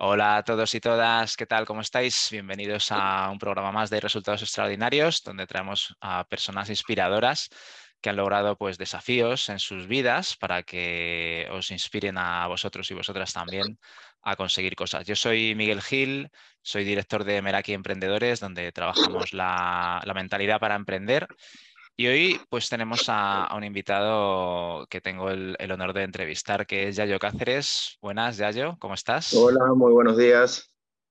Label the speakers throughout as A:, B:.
A: Hola a todos y todas, ¿qué tal? ¿Cómo estáis? Bienvenidos a un programa más de Resultados Extraordinarios, donde traemos a personas inspiradoras que han logrado pues, desafíos en sus vidas para que os inspiren a vosotros y vosotras también a conseguir cosas. Yo soy Miguel Gil, soy director de Meraki Emprendedores, donde trabajamos la, mentalidad para emprender. Y hoy pues tenemos a, un invitado que tengo el, honor de entrevistar, que es Yayo Cáceres. Buenas, Yayo, ¿cómo estás?
B: Hola, muy buenos días.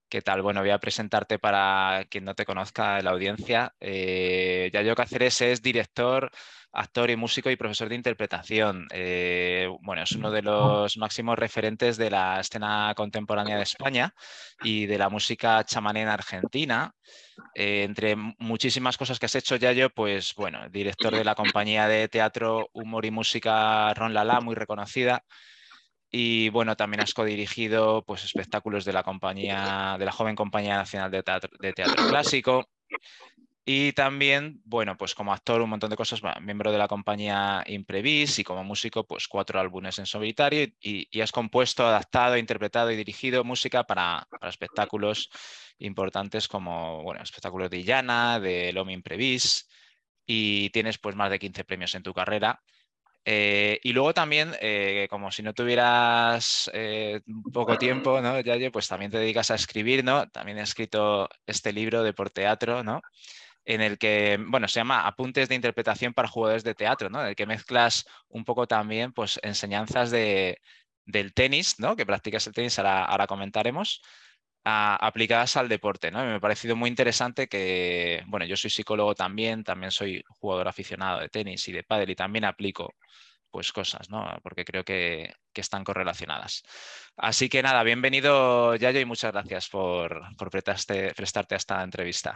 A: ¿Qué tal? Bueno, voy a presentarte para quien no te conozca la audiencia. Eh, Yayo Cáceres es director actor y músico y profesor de interpretación. Eh, bueno, es uno de los máximos referentes de la escena contemporánea de España y de la música chamanera en Argentina. Eh, entre muchísimas cosas que has hecho, Yayo, pues bueno, director de la compañía de teatro, humor y música Ron Lala, muy reconocida. Y bueno, también has codirigido pues, espectáculos de la compañía, de la joven Compañía Nacional de teatro Clásico. Y también, bueno, pues como actor un montón de cosas, miembro de la compañía Imprevis y como músico, pues cuatro álbumes en solitario y, has compuesto, adaptado, interpretado y dirigido música para, espectáculos importantes como, bueno, espectáculos de Illana, de Lomi Imprevis y tienes pues más de 15 premios en tu carrera. Eh, y luego también, eh, como si no tuvieras eh, poco tiempo, ¿no, Yayo? Pues también te dedicas a escribir, ¿no? También he escrito este libro de por teatro, ¿no? en el que, bueno, se llama Apuntes de interpretación para jugadores de teatro, ¿no? En el que mezclas un poco también, pues, enseñanzas de, del tenis, ¿no? Que practicas el tenis, ahora, comentaremos, aplicadas al deporte, ¿no? me ha parecido muy interesante que, bueno, yo soy psicólogo también, también soy jugador aficionado de tenis y de pádel y también aplico pues cosas, ¿no? Porque creo que, están correlacionadas. Así que nada, bienvenido Yayo y muchas gracias por, por prestarte, prestarte a esta entrevista.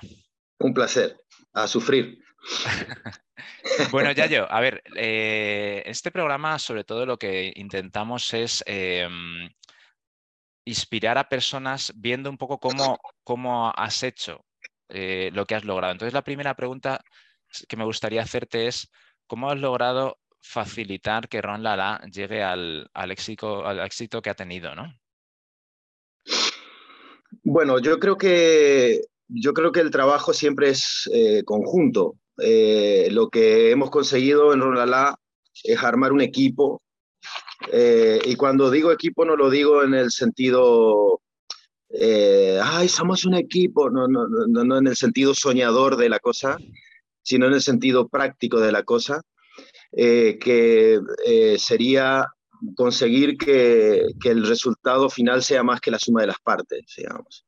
B: Un placer. A sufrir.
A: bueno, Yayo, a ver, eh, este programa sobre todo lo que intentamos es em, inspirar a personas viendo un poco cómo, cómo has hecho eh, lo que has logrado. Entonces, la primera pregunta que me gustaría hacerte es, ¿cómo has logrado facilitar que Ron Lala llegue al, éxito, al éxito que ha tenido, ¿no?
B: Bueno, yo creo que yo creo que el trabajo siempre es eh, conjunto. Eh, lo que hemos conseguido en Ronalá es armar un equipo. Eh, y cuando digo equipo no lo digo en el sentido, ay, somos un equipo, no, no, no, no en el sentido soñador de la cosa, sino en el sentido práctico de la cosa, que sería conseguir que, que, el resultado final sea más que la suma de las partes, digamos.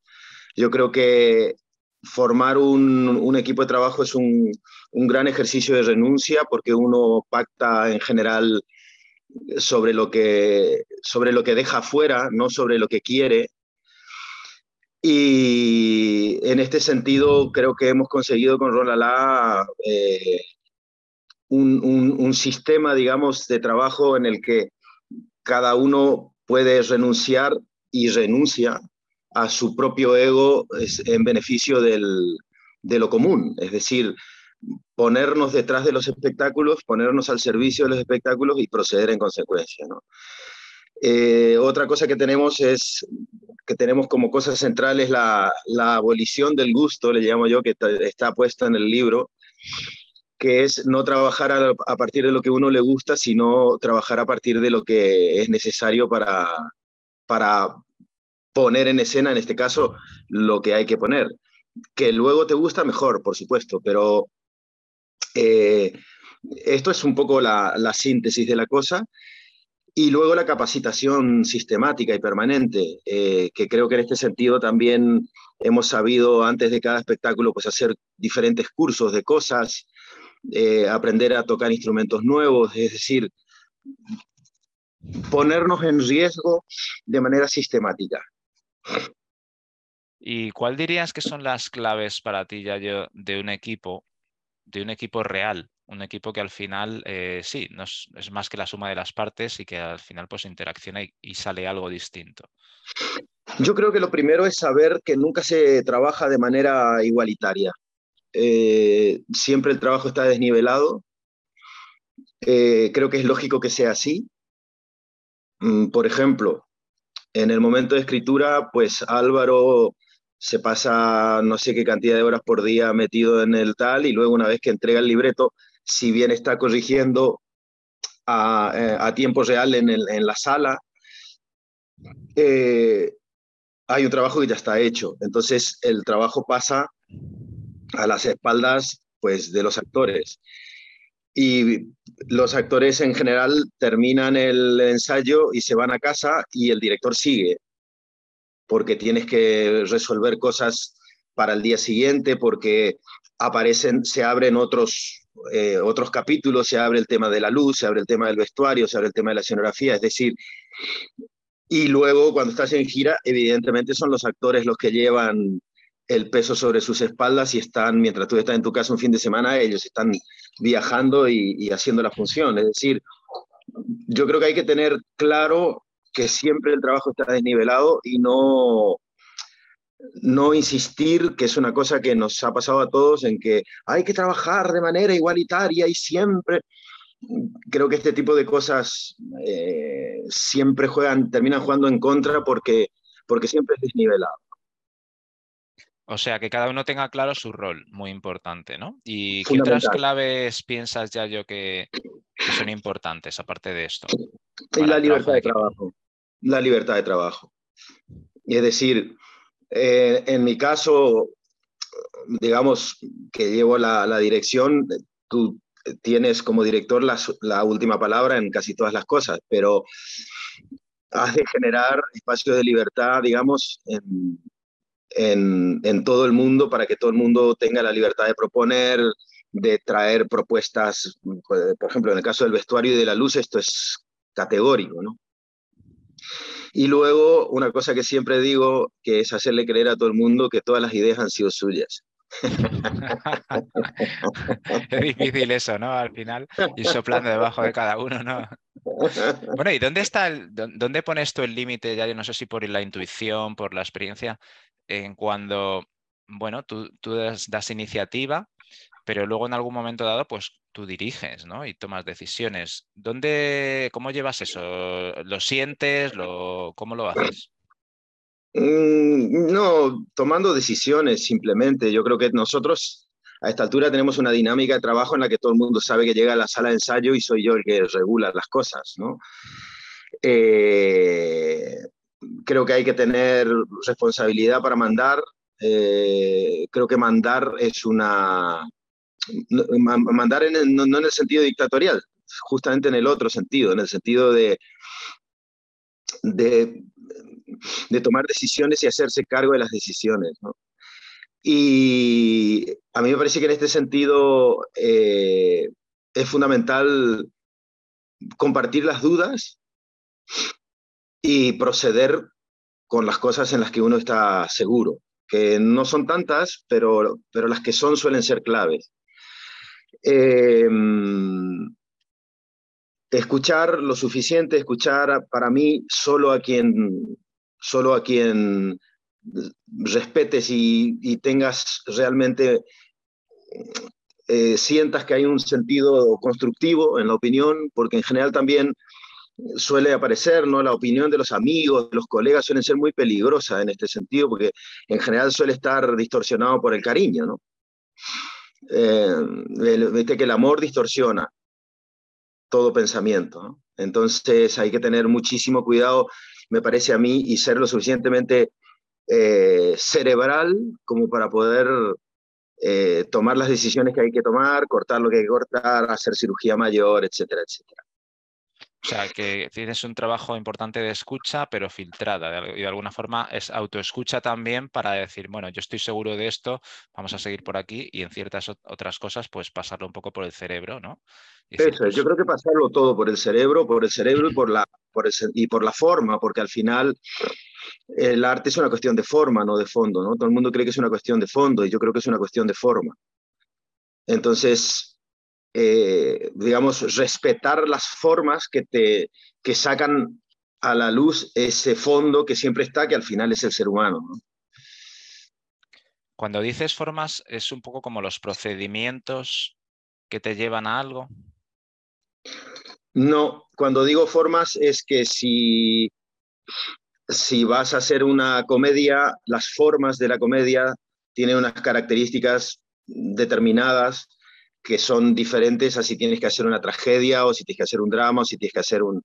B: Yo creo que formar un, equipo de trabajo es un, gran ejercicio de renuncia porque uno pacta en general sobre lo que, sobre lo que deja afuera, no sobre lo que quiere. Y en este sentido creo que hemos conseguido con Rolala eh, un, un sistema, digamos, de trabajo en el que cada uno puede renunciar y renuncia a su propio ego en beneficio del, de lo común, es decir, ponernos detrás de los espectáculos, ponernos al servicio de los espectáculos y proceder en consecuencia. Eh, otra cosa que tenemos es que tenemos como cosas centrales la, la abolición del gusto, le llamo yo, que está puesta en el libro, que es no trabajar a, a, partir de lo que uno le gusta, sino trabajar a partir de lo que es necesario para, para poner en escena, en este caso, lo que hay que poner. Que luego te gusta mejor, por supuesto, pero eh, esto es un poco la, síntesis de la cosa. Y luego la capacitación sistemática y permanente, eh, que creo que en este sentido también hemos sabido antes de cada espectáculo pues hacer diferentes cursos de cosas, eh, aprender a tocar instrumentos nuevos, es decir, ponernos en riesgo de manera sistemática.
A: ¿Y cuál dirías que son las claves para ti, Yayo, de un equipo, de un equipo real? Un equipo que al final, eh, sí, no es, más que la suma de las partes y que al final pues interacciona y, sale algo distinto.
B: Yo creo que lo primero es saber que nunca se trabaja de manera igualitaria. Eh, siempre el trabajo está desnivelado. Eh, creo que es lógico que sea así. Mm, por ejemplo, En el momento de escritura, pues Álvaro se pasa no sé qué cantidad de horas por día metido en el tal y luego una vez que entrega el libreto, si bien está corrigiendo a, eh, tiempo real en, la sala, eh, hay un trabajo que ya está hecho. Entonces el trabajo pasa a las espaldas pues, de los actores. Y los actores en general terminan el ensayo y se van a casa y el director sigue, porque tienes que resolver cosas para el día siguiente, porque aparecen, se abren otros, eh, otros capítulos, se abre el tema de la luz, se abre el tema del vestuario, se abre el tema de la escenografía, es decir, y luego cuando estás en gira, evidentemente son los actores los que llevan el peso sobre sus espaldas y están, mientras tú estás en tu casa un fin de semana, ellos están viajando y, haciendo la función. Es decir, yo creo que hay que tener claro que siempre el trabajo está desnivelado y no, no insistir, que es una cosa que nos ha pasado a todos, en que hay que trabajar de manera igualitaria y siempre. Creo que este tipo de cosas eh, siempre juegan, terminan jugando en contra porque, porque siempre es desnivelado.
A: O sea, que cada uno tenga claro su rol, muy importante, ¿no? ¿Y qué otras claves piensas ya yo que, son importantes aparte de esto?
B: la libertad de, trabajo. La libertad de trabajo. Es decir, eh, en mi caso, digamos que llevo la, dirección, tú tienes como director la, la, última palabra en casi todas las cosas, pero has de generar espacios de libertad, digamos, en, en, todo el mundo para que todo el mundo tenga la libertad de proponer, de traer propuestas. Por ejemplo, en el caso del vestuario y de la luz, esto es categórico, ¿no? Y luego, una cosa que siempre digo, que es hacerle creer a todo el mundo que todas las ideas han sido suyas.
A: es difícil eso, ¿no? Al final, y soplando debajo de cada uno, ¿no? Bueno, ¿y dónde está el, dónde pones tú el límite? Ya yo no sé si por la intuición, por la experiencia, en cuando, bueno, tú, das, iniciativa, pero luego en algún momento dado, pues tú diriges, ¿no? Y tomas decisiones. ¿Dónde, cómo llevas eso? ¿Lo sientes? Lo, ¿Cómo lo haces?
B: Mm, no, tomando decisiones simplemente. Yo creo que nosotros a esta altura tenemos una dinámica de trabajo en la que todo el mundo sabe que llega a la sala de ensayo y soy yo el que regula las cosas, ¿no? Eh, creo que hay que tener responsabilidad para mandar. Eh, creo que mandar es una... Mandar no, en el sentido dictatorial, justamente en el otro sentido, en el sentido de, de, tomar decisiones y hacerse cargo de las decisiones. Y a mí me parece que en este sentido eh, es fundamental compartir las dudas y proceder con las cosas en las que uno está seguro, que no son tantas, pero, pero las que son suelen ser claves. Em, escuchar lo suficiente, escuchar para mí solo a quien, solo a quien respetes y, tengas realmente, eh, sientas que hay un sentido constructivo en la opinión, porque en general también suele aparecer, ¿no? La opinión de los amigos, de los colegas suelen ser muy peligrosa en este sentido, porque en general suele estar distorsionado por el cariño, ¿no? Eh, viste que el amor distorsiona todo pensamiento. Entonces hay que tener muchísimo cuidado, me parece a mí, y ser lo suficientemente eh, cerebral como para poder eh, tomar las decisiones que hay que tomar, cortar lo que hay que cortar, hacer cirugía mayor, etcétera, etcétera.
A: O sea, que tienes un trabajo importante de escucha, pero filtrada. Y de alguna forma es autoescucha también para decir, bueno, yo estoy seguro de esto, vamos a seguir por aquí y en ciertas otras cosas, pues pasarlo un poco por el cerebro, ¿no?
B: Eso, yo pues creo que pasarlo todo por el cerebro, por el cerebro y por la, por y por la forma, porque al final el arte es una cuestión de forma, no de fondo, ¿no? Todo el mundo cree que es una cuestión de fondo y yo creo que es una cuestión de forma. Entonces, eh, digamos, respetar las formas que, te, que sacan a la luz ese fondo que siempre está, que al final es el ser humano.
A: Cuando dices formas, es un poco como los procedimientos que te llevan a algo.
B: No, cuando digo formas es que si si vas a hacer una comedia, las formas de la comedia tienen unas características determinadas que son diferentes a si tienes que hacer una tragedia o si tienes que hacer un drama o si tienes que hacer un...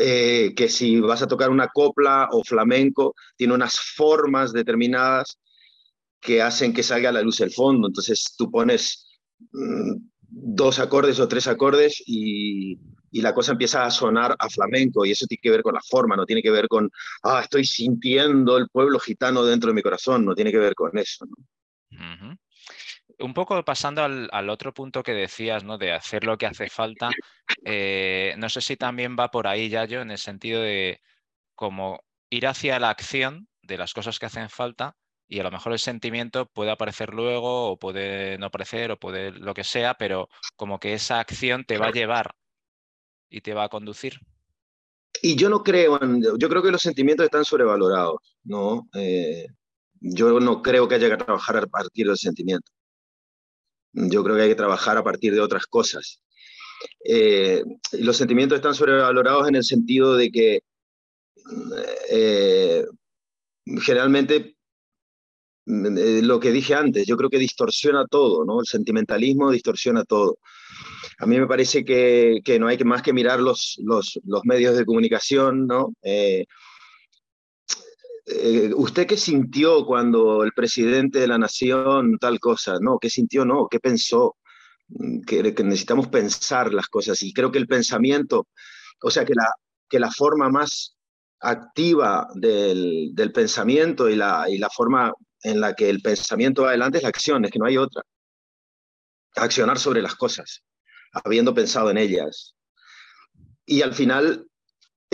B: Eh, que si vas a tocar una copla o flamenco, tiene unas formas determinadas que hacen que salga a la luz el fondo. Entonces tú pones mm, dos acordes o tres acordes y, y, la cosa empieza a sonar a flamenco y eso tiene que ver con la forma, no tiene que ver con, ah, estoy sintiendo el pueblo gitano dentro de mi corazón, no tiene que ver con eso. ¿no?
A: Un poco pasando al, otro punto que decías, ¿no? De hacer lo que hace falta. Eh, no sé si también va por ahí, ya yo, en el sentido de como ir hacia la acción de las cosas que hacen falta y a lo mejor el sentimiento puede aparecer luego o puede no aparecer o puede lo que sea, pero como que esa acción te va a llevar y te va a conducir.
B: Y yo no creo, yo creo que los sentimientos están sobrevalorados, ¿no? Eh, yo no creo que haya que trabajar a partir del sentimiento. Yo creo que hay que trabajar a partir de otras cosas. Eh, los sentimientos están sobrevalorados en el sentido de que eh, generalmente eh, lo que dije antes, yo creo que distorsiona todo, ¿no? El sentimentalismo distorsiona todo. A mí me parece que, que no hay que más que mirar los, los, los medios de comunicación, ¿no? Eh, ¿usted qué sintió cuando el presidente de la nación tal cosa? No, ¿qué sintió? No, ¿qué pensó? Mm, que, necesitamos pensar las cosas y creo que el pensamiento, o sea, que la, que la forma más activa del, del pensamiento y la, y la forma en la que el pensamiento va adelante es la acción, es que no hay otra. Accionar sobre las cosas, habiendo pensado en ellas. Y al final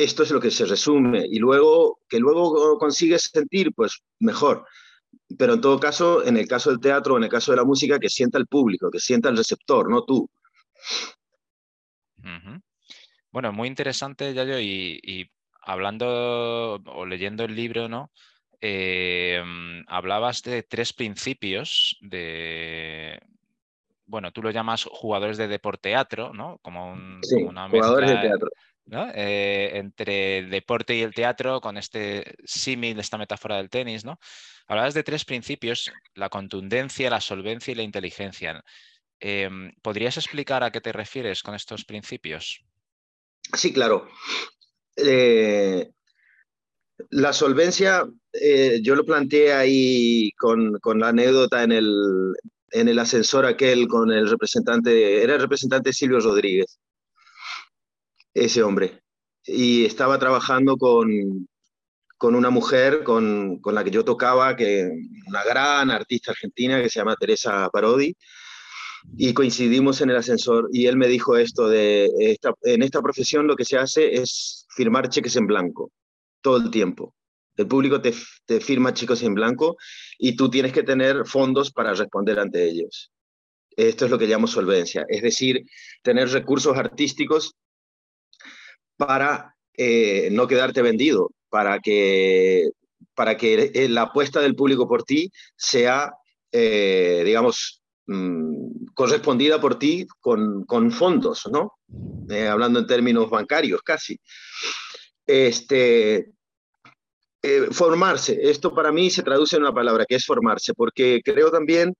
B: esto es lo que se resume. Y luego, que luego consigues sentir, pues mejor. Pero en todo caso, en el caso del teatro, en el caso de la música, que sienta el público, que sienta el receptor, no tú.
A: Bueno, muy interesante, Yayo, y, y hablando o leyendo el libro, ¿no? Eh, hablabas de tres principios de, bueno, tú lo llamas jugadores de deporteatro, ¿no? Como, un,
B: una jugadores de teatro.
A: Eh, entre el deporte y el teatro, con este símil, esta metáfora del tenis, ¿no? Hablabas de tres principios, la contundencia, la solvencia y la inteligencia. Em, ¿Podrías explicar a qué te refieres con estos principios?
B: Sí, claro. Eh, la solvencia, eh, yo lo planteé ahí con, la anécdota en el, en el ascensor aquel con el representante, era el representante Silvio Rodríguez ese hombre. Y estaba trabajando con, con una mujer con, con, la que yo tocaba, que una gran artista argentina que se llama Teresa Parodi, y coincidimos en el ascensor y él me dijo esto de, esta, en esta profesión lo que se hace es firmar cheques en blanco, todo el tiempo. El público te, te firma cheques en blanco y tú tienes que tener fondos para responder ante ellos. Esto es lo que llamo solvencia, es decir, tener recursos artísticos para eh, no quedarte vendido, para que, para que eh, la apuesta del público por ti sea, eh, digamos, mm, correspondida por ti con, con fondos, ¿no? hablando en términos bancarios casi. Este, formarse, esto para mí se traduce en una palabra que es formarse, porque creo también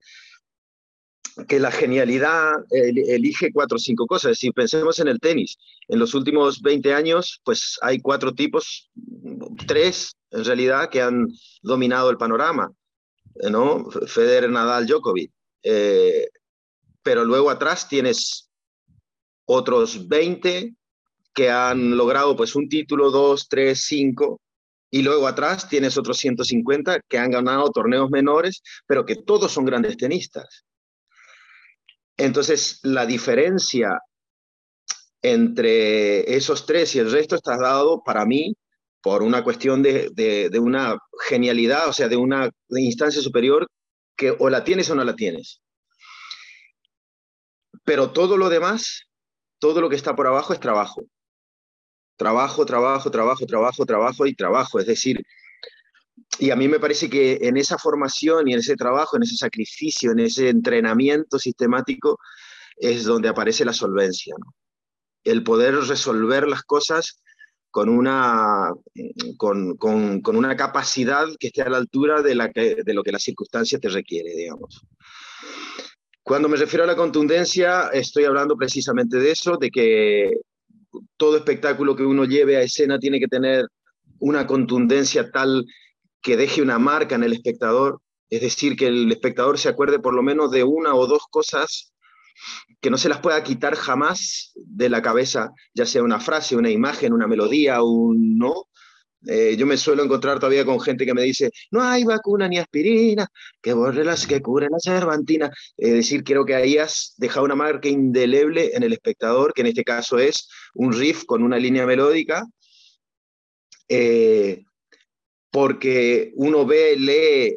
B: que la genialidad elige cuatro o cinco cosas. Si pensemos en el tenis, en los últimos 20 años, pues hay cuatro tipos, tres en realidad, que han dominado el panorama, ¿no? Federer, Nadal, Djokovic. Eh, pero luego atrás tienes otros 20 que han logrado pues un título, dos, tres, cinco, y luego atrás tienes otros 150 que han ganado torneos menores, pero que todos son grandes tenistas. Entonces, la diferencia entre esos tres y el resto está dado para mí por una cuestión de, una genialidad, o sea, de una instancia superior que o la tienes o no la tienes. Pero todo lo demás, todo lo que está por abajo es trabajo. Trabajo, trabajo, trabajo, trabajo, trabajo y trabajo. Es decir, y a mí me parece que en esa formación y en ese trabajo, en ese sacrificio, en ese entrenamiento sistemático, es donde aparece la solvencia. El poder resolver las cosas con una, con, con, una capacidad que esté a la altura de, la de lo que la circunstancia te requiere, digamos. Cuando me refiero a la contundencia, estoy hablando precisamente de eso, de que todo espectáculo que uno lleve a escena tiene que tener una contundencia tal que deje una marca en el espectador, es decir, que el espectador se acuerde por lo menos de una o dos cosas que no se las pueda quitar jamás de la cabeza, ya sea una frase, una imagen, una melodía, un no. Eh, yo me suelo encontrar todavía con gente que me dice, no hay vacuna ni aspirina, que borre las que cure la cervantina. Es decir, creo que ahí has dejado una marca indeleble en el espectador, que en este caso es un riff con una línea melódica, eh, porque uno ve, lee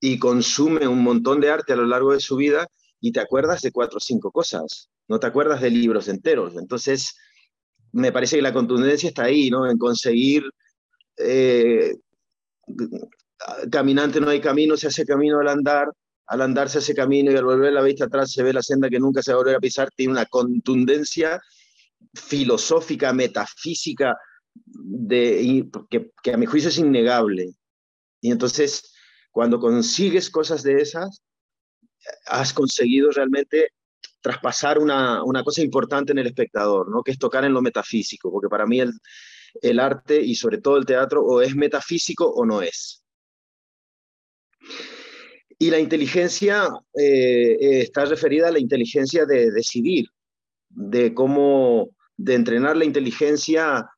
B: y consume un montón de arte a lo largo de su vida y te acuerdas de cuatro o cinco cosas, no te acuerdas de libros enteros. Entonces, me parece que la contundencia está ahí, ¿no? En conseguir, eh, caminante no hay camino, se hace camino al andar, al andar se hace camino y al volver la vista atrás se ve la senda que nunca se va a volver a pisar, tiene una contundencia filosófica, metafísica, de, que, que a mi juicio es innegable. Y entonces, cuando consigues cosas de esas, has conseguido realmente traspasar una, una, cosa importante en el espectador, ¿no? que es tocar en lo metafísico, porque para mí el, el arte y sobre todo el teatro o es metafísico o no es. Y la inteligencia eh, eh, está referida a la inteligencia de decidir, de cómo, de entrenar la inteligencia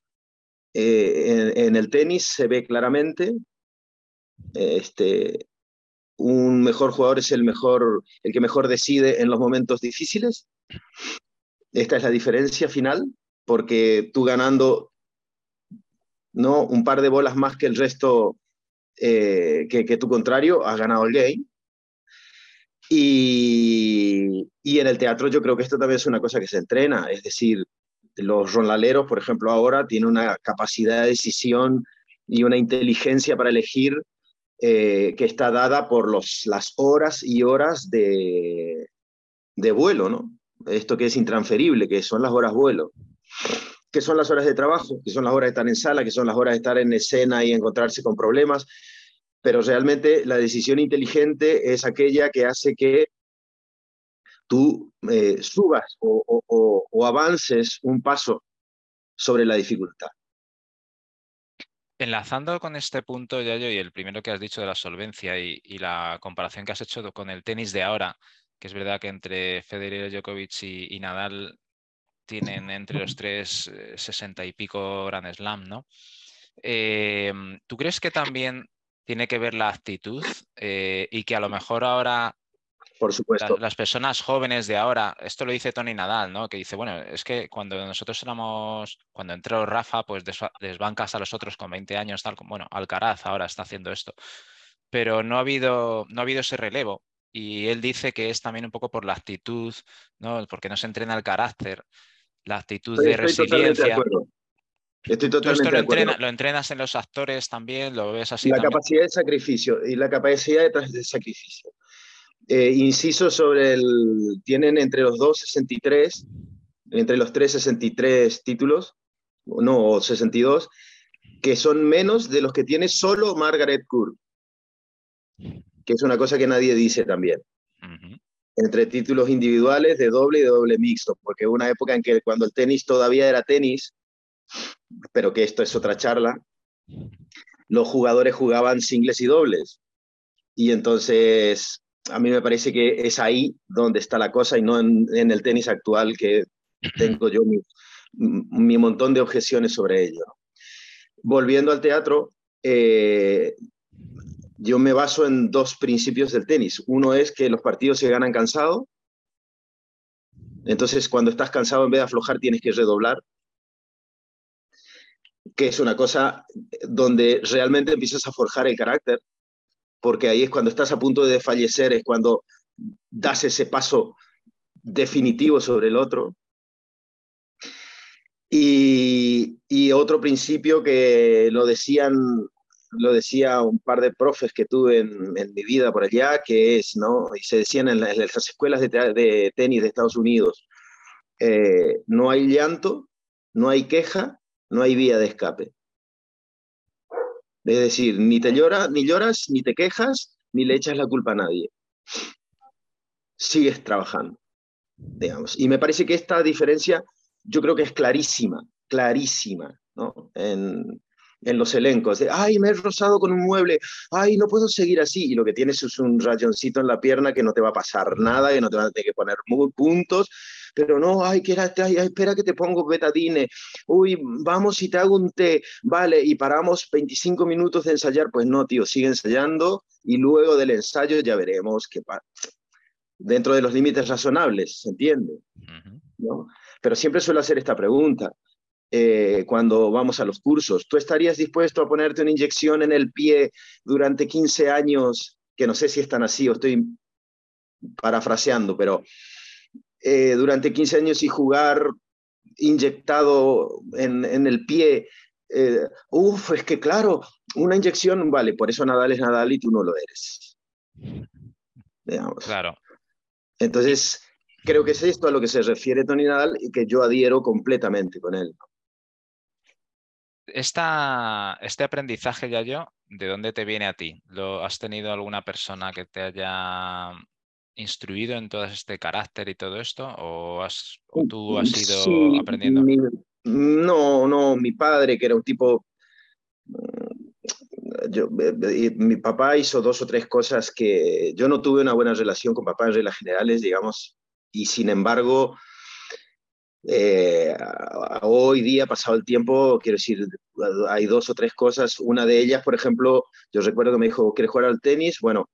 B: eh, en, en, el tenis se ve claramente. Este, un mejor jugador es el mejor, el que mejor decide en los momentos difíciles. Esta es la diferencia final, porque tú ganando no un par de bolas más que el resto, eh, que, que, tu contrario, has ganado el game. Y, y, en el teatro yo creo que esto también es una cosa que se entrena, es decir, los ronlaleros, por ejemplo, ahora tienen una capacidad de decisión y una inteligencia para elegir eh, que está dada por los, las horas y horas de, de vuelo, ¿no? Esto que es intransferible, que son las horas vuelo, que son las horas de trabajo, que son las horas de estar en sala, que son las horas de estar en escena y encontrarse con problemas, pero realmente la decisión inteligente es aquella que hace que tú eh, subas o, avances un paso sobre la dificultad.
A: Enlazando con este punto, Yayo, y el primero que has dicho de la solvencia y, la comparación que has hecho con el tenis de ahora, que es verdad que entre Federer, Djokovic y, Nadal tienen entre los tres eh, sesenta y pico Grand Slam, ¿no? Em, ¿Tú crees que también tiene que ver la actitud eh, y que a lo mejor ahora
B: por supuesto.
A: las personas jóvenes de ahora, esto lo dice Tony Nadal, ¿no? Que dice, bueno, es que cuando nosotros éramos, cuando entró Rafa, pues desbancas a los otros con 20 años, tal como, bueno, Alcaraz ahora está haciendo esto. Pero no ha habido, no ha habido ese relevo. Y él dice que es también un poco por la actitud, ¿no? Porque no se entrena el carácter, la actitud de resiliencia.
B: Estoy totalmente
A: lo, entrena, lo, entrenas en los actores también? ¿Lo ves así?
B: La
A: también?
B: capacidad de sacrificio y la capacidad detrás de sacrificio. Eh, inciso sobre el, tienen entre los dos 63, entre los tres 63 títulos, no, 62, que son menos de los que tiene solo Margaret Court, que es una cosa que nadie dice también. Uh -huh. Entre títulos individuales de doble y de doble mixto, porque hubo una época en que cuando el tenis todavía era tenis, pero que esto es otra charla, los jugadores jugaban singles y dobles. Y entonces a mí me parece que es ahí donde está la cosa y no en, en el tenis actual que tengo yo mi, mi, montón de objeciones sobre ello. Volviendo al teatro, eh, yo me baso en dos principios del tenis. Uno es que los partidos se ganan cansado. Entonces, cuando estás cansado, en vez de aflojar, tienes que redoblar. Que es una cosa donde realmente empiezas a forjar el carácter porque ahí es cuando estás a punto de fallecer, es cuando das ese paso definitivo sobre el otro. Y, otro principio que lo decían, lo decía un par de profes que tuve en, mi vida por allá, que es, ¿no? Y se decían en, la, en las escuelas de, de, tenis de Estados Unidos, eh, no hay llanto, no hay queja, no hay vía de escape. Es decir, ni te lloras, ni lloras, ni te quejas, ni le echas la culpa a nadie. Sigues trabajando, digamos. Y me parece que esta diferencia, yo creo que es clarísima, clarísima, ¿no? En, en los elencos, de, ay, me he rozado con un mueble, ay, no puedo seguir así, y lo que tienes es un rayoncito en la pierna que no te va a pasar nada, que no te van a tener que poner puntos, pero no, ay, que ay, espera que te pongo betadine, uy, vamos y te hago un té, vale, y paramos 25 minutos de ensayar, pues no, tío, sigue ensayando, y luego del ensayo ya veremos qué pasa. Dentro de los límites razonables, ¿se entiende? ¿No? Pero siempre suelo hacer esta pregunta. Eh, cuando vamos a los cursos. ¿Tú estarías dispuesto a ponerte una inyección en el pie durante 15 años? Que no sé si es tan así o estoy parafraseando, pero eh, durante 15 años y jugar inyectado en, en el pie. Eh, uf, es que claro, una inyección, vale, por eso Nadal es Nadal y tú no lo eres.
A: Claro.
B: Entonces, creo que es esto a lo que se refiere Tony Nadal y que yo adhiero completamente con él
A: este aprendizaje, ya yo, ¿de dónde te viene a ti? ¿Lo, ¿Has tenido alguna persona que te haya instruido en todo este carácter y todo esto? ¿O, has, tú has ido aprendiendo?
B: no, no, mi padre, que era un tipo... Mm, yo, mi papá hizo dos o tres cosas que yo no tuve una buena relación con papá en reglas generales, digamos, y sin embargo, eh, hoy día, pasado el tiempo, quiero decir, hay dos o tres cosas. Una de ellas, por ejemplo, yo recuerdo que me dijo, ¿quieres jugar al tenis? Bueno,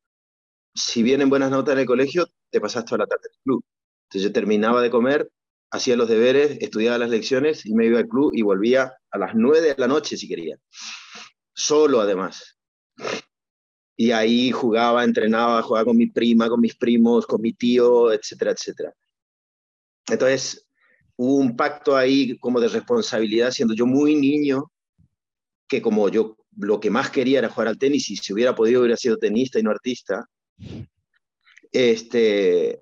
B: si vienen buenas notas en el colegio, te pasas toda la tarde el club. Entonces yo terminaba de comer, hacía los deberes, estudiaba las lecciones y me iba al club y volvía a las nueve de la noche si quería. Solo además. Y ahí jugaba, entrenaba, jugaba con mi prima, con mis primos, con mi tío, etcétera, etcétera. Entonces, hubo un pacto ahí como de responsabilidad, siendo yo muy niño, que como yo lo que más quería era jugar al tenis y si hubiera podido hubiera sido tenista y no artista, este,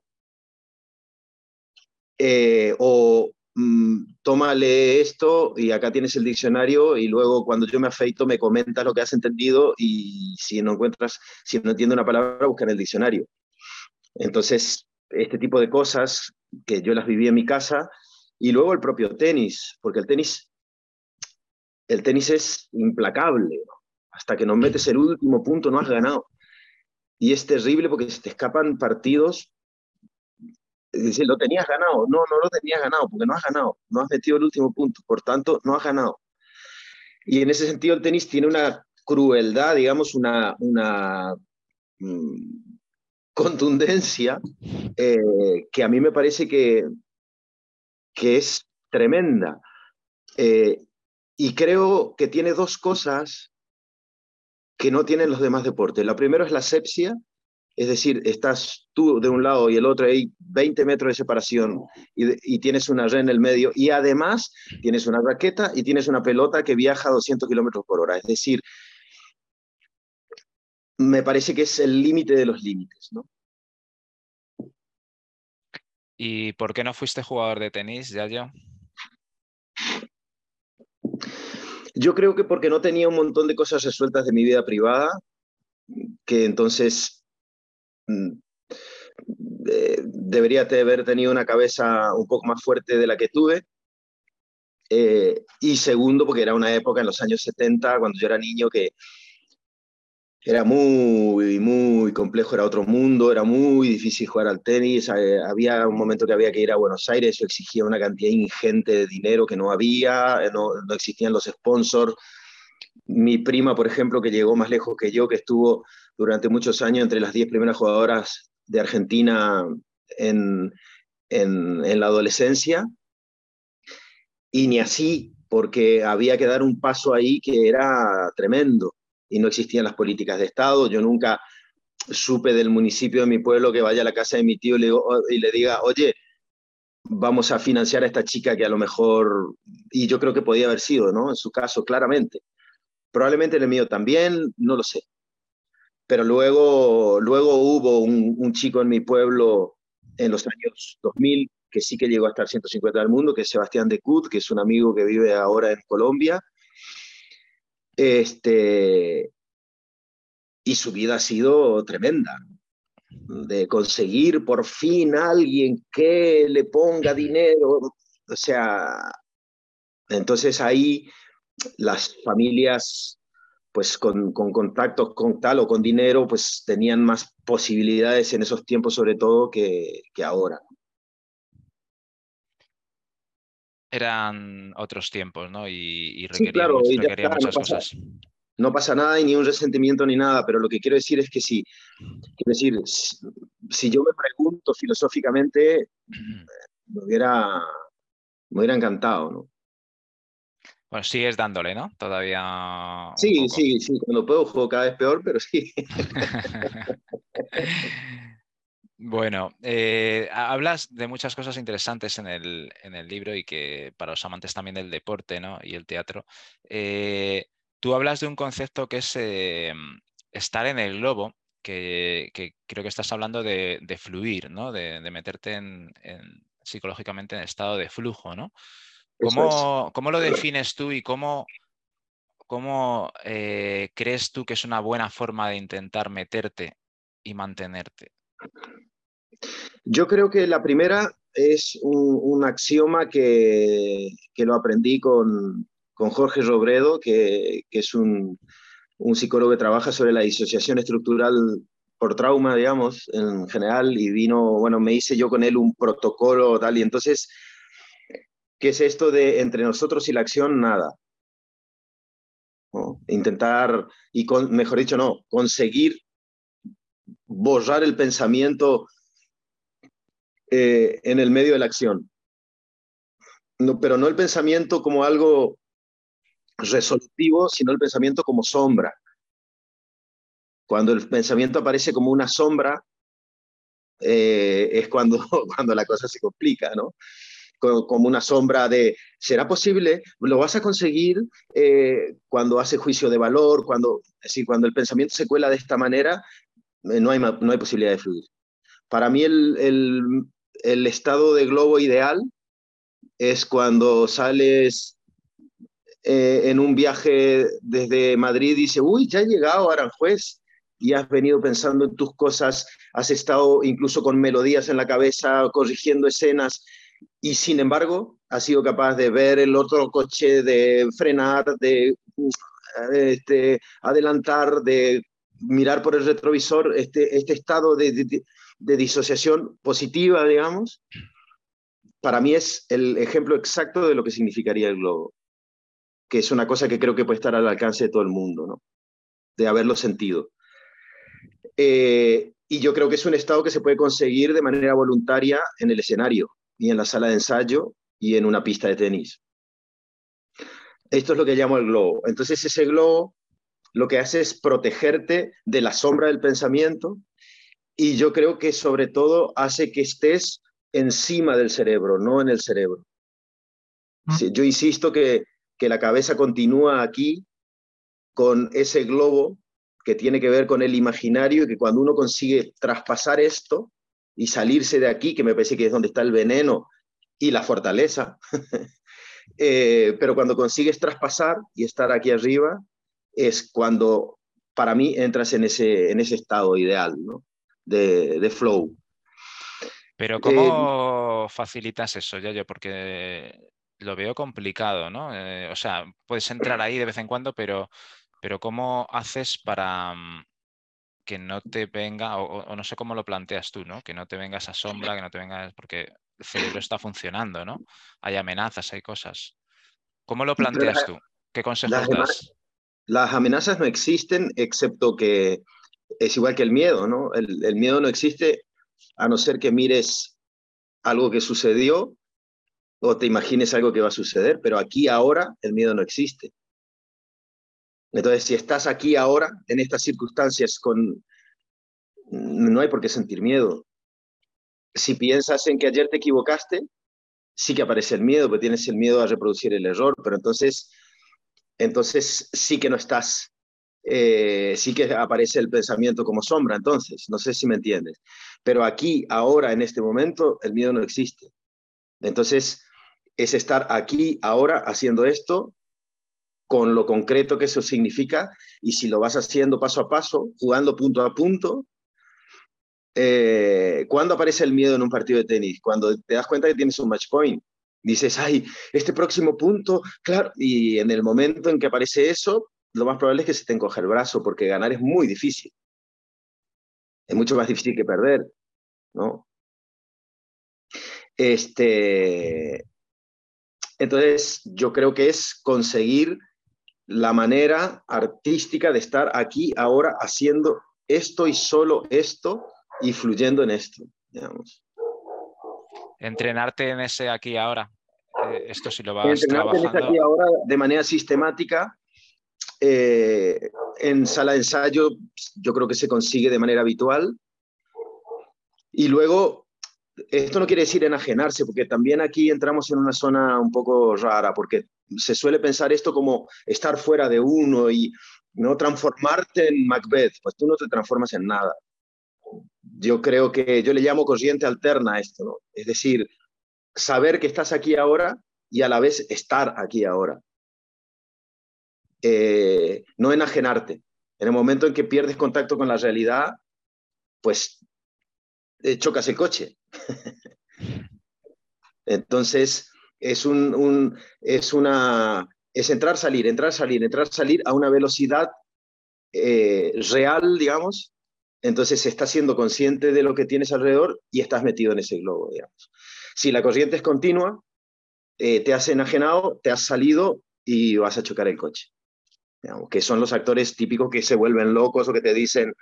B: eh, o mm, tómale esto y acá tienes el diccionario y luego cuando yo me afeito me comentas lo que has entendido y si no encuentras, si no entiendo una palabra, busca en el diccionario. Entonces, este tipo de cosas que yo las viví en mi casa, y luego el propio tenis, porque el tenis, el tenis es implacable. Hasta que no metes el último punto no has ganado. Y es terrible porque se te escapan partidos. Dice, lo tenías ganado. No, no lo tenías ganado porque no has ganado. No has metido el último punto. Por tanto, no has ganado. Y en ese sentido el tenis tiene una crueldad, digamos, una, una mm, contundencia eh, que a mí me parece que, que es tremenda. Eh, y creo que tiene dos cosas que no tienen los demás deportes. La primera es la asepsia, es decir, estás tú de un lado y el otro, hay 20 metros de separación y, tienes una red en el medio y además tienes una raqueta y tienes una pelota que viaja a 200 kilómetros por hora. Es decir, me parece que es el límite de los límites, ¿no?
A: ¿Y por qué no fuiste jugador de tenis, Yayo?
B: Yo creo que porque no tenía un montón de cosas resueltas de mi vida privada, que entonces mm, eh, debería haber tenido una cabeza un poco más fuerte de la que tuve. Eh, y segundo, porque era una época en los años 70, cuando yo era niño, que era muy, muy complejo, era otro mundo, era muy difícil jugar al tenis. Eh, había un momento que había que ir a Buenos Aires, eso exigía una cantidad ingente de dinero que no había, eh, no, no existían los sponsors. Mi prima, por ejemplo, que llegó más lejos que yo, que estuvo durante muchos años entre las 10 primeras jugadoras de Argentina en, en, en la adolescencia, y ni así, porque había que dar un paso ahí que era tremendo y no existían las políticas de Estado. Yo nunca supe del municipio de mi pueblo que vaya a la casa de mi tío y le, y le diga, oye, vamos a financiar a esta chica que a lo mejor, y yo creo que podía haber sido, ¿no? En su caso, claramente. Probablemente en el mío también, no lo sé. Pero luego, luego hubo un, chico en mi pueblo en los años 2000 que sí que llegó a estar 150 del mundo, que es Sebastián de Cut, que es un amigo que vive ahora en Colombia. Este, y su vida ha sido tremenda, de conseguir por fin alguien que le ponga dinero, o sea, entonces ahí las familias pues con, con, contactos con tal o con dinero, pues tenían más posibilidades en esos tiempos sobre todo que, que ahora.
A: Eran otros tiempos, ¿no? Y,
B: requerían, muchas cosas. No pasa nada y ni un resentimiento ni nada, pero lo que quiero decir es que si, quiero decir, si, yo me pregunto filosóficamente, me hubiera, me hubiera encantado, ¿no?
A: Bueno, sigues dándole, ¿no? Todavía.
B: Sí, sí, sí. Cuando puedo juego cada vez peor, pero sí.
A: bueno, eh, hablas de muchas cosas interesantes en el, en el, libro y que para los amantes también del deporte ¿no? y el teatro. Eh, tú hablas de un concepto que es eh, estar en el globo, que, creo que estás hablando de, fluir, ¿no? De, meterte en, psicológicamente en estado de flujo, ¿no? ¿Cómo, lo defines tú y cómo, cómo crees tú que es una buena forma de intentar meterte y mantenerte?
B: Yo creo que la primera es un, axioma que, lo aprendí con, Jorge Robredo, que, es un, un, psicólogo que trabaja sobre la disociación estructural por trauma, digamos, en general, y vino, bueno, me hice yo con él un protocolo tal, y entonces ¿Qué es esto de entre nosotros y la acción? Nada. Intentar, y mejor dicho, no, conseguir borrar el pensamiento eh, en el medio de la acción. No, pero no el pensamiento como algo resolutivo, sino el pensamiento como sombra. Cuando el pensamiento aparece como una sombra, eh, es cuando, cuando la cosa se complica, ¿no? como una sombra de, ¿será posible? Lo vas a conseguir eh, cuando hace juicio de valor, cuando, es cuando el pensamiento se cuela de esta manera, eh, no, hay, no hay posibilidad de fluir. Para mí el, el, estado de globo ideal es cuando sales eh, en un viaje desde Madrid y dices, uy, ya he llegado a Aranjuez y has venido pensando en tus cosas, has estado incluso con melodías en la cabeza, corrigiendo escenas, y sin embargo ha sido capaz de ver el otro coche, de frenar, de este, adelantar, de mirar por el retrovisor, este, este estado de, disociación positiva, digamos, para mí es el ejemplo exacto de lo que significaría el globo, que es una cosa que creo que puede estar al alcance de todo el mundo, ¿no? de haberlo sentido. Eh, y yo creo que es un estado que se puede conseguir de manera voluntaria en el escenario y en la sala de ensayo y en una pista de tenis. Esto es lo que llamo el globo. Entonces ese globo lo que hace es protegerte de la sombra del pensamiento y yo creo que sobre todo hace que estés encima del cerebro, no en el cerebro. Mm. Yo insisto que, que la cabeza continúa aquí con ese globo que tiene que ver con el imaginario y que cuando uno consigue traspasar esto, y salirse de aquí, que me parece que es donde está el veneno y la fortaleza. Eh, pero cuando consigues traspasar y estar aquí arriba, es cuando para mí entras en ese, en ese estado ideal ¿no? De, de flow.
A: Pero ¿cómo eh, facilitas eso, yo Porque lo veo complicado, ¿no? Eh, o sea, puedes entrar ahí de vez en cuando, pero, pero ¿cómo haces para, mm, que no te venga, o, no sé cómo lo planteas tú, ¿no? Que no te venga esa sombra, que no te venga, porque el cerebro está funcionando, ¿no? Hay amenazas, hay cosas. ¿Cómo lo planteas tú? ¿Qué consejos das?
B: Las amenazas no existen, excepto que es igual que el miedo, ¿no? El, miedo no existe a no ser que mires algo que sucedió o te imagines algo que va a suceder, pero aquí ahora el miedo no existe. Entonces, si estás aquí ahora, en estas circunstancias, con... no hay por qué sentir miedo. Si piensas en que ayer te equivocaste, sí que aparece el miedo, porque tienes el miedo a reproducir el error, pero entonces, entonces sí que no estás, eh, sí que aparece el pensamiento como sombra, entonces, no sé si me entiendes. Pero aquí, ahora, en este momento, el miedo no existe. Entonces, es estar aquí, ahora, haciendo esto, con lo concreto que eso significa, y si lo vas haciendo paso a paso, jugando punto a punto, eh, ¿cuándo aparece el miedo en un partido de tenis? Cuando te das cuenta que tienes un match point. Dices, ay, este próximo punto, claro, y en el momento en que aparece eso, lo más probable es que se te encoja el brazo, porque ganar es muy difícil. Es mucho más difícil que perder, ¿no? Este, entonces, yo creo que es conseguir la manera artística de estar aquí ahora haciendo esto y solo esto y fluyendo en esto, digamos.
A: Entrenarte en ese aquí ahora. Eh, esto si lo vas Entrenarte
B: en ese aquí ahora de manera sistemática. Eh, en sala de ensayo yo creo que se consigue de manera habitual. Y luego, esto no quiere decir enajenarse, porque también aquí entramos en una zona un poco rara, porque se suele pensar esto como estar fuera de uno y no transformarte en Macbeth, pues tú no te transformas en nada. Yo creo que yo le llamo corriente alterna a esto. Es decir, saber que estás aquí ahora y a la vez estar aquí ahora. Eh, no enajenarte. En el momento en que pierdes contacto con la realidad, pues eh, chocas el coche. Entonces, es, un, es, una, es entrar, salir, entrar, salir, entrar, salir a una velocidad eh, real, digamos. Entonces estás siendo consciente de lo que tienes alrededor y estás metido en ese globo, digamos. Si la corriente es continua, eh, te has enajenado, te has salido y vas a chocar el coche. Digamos, que son los actores típicos que se vuelven locos o que te dicen,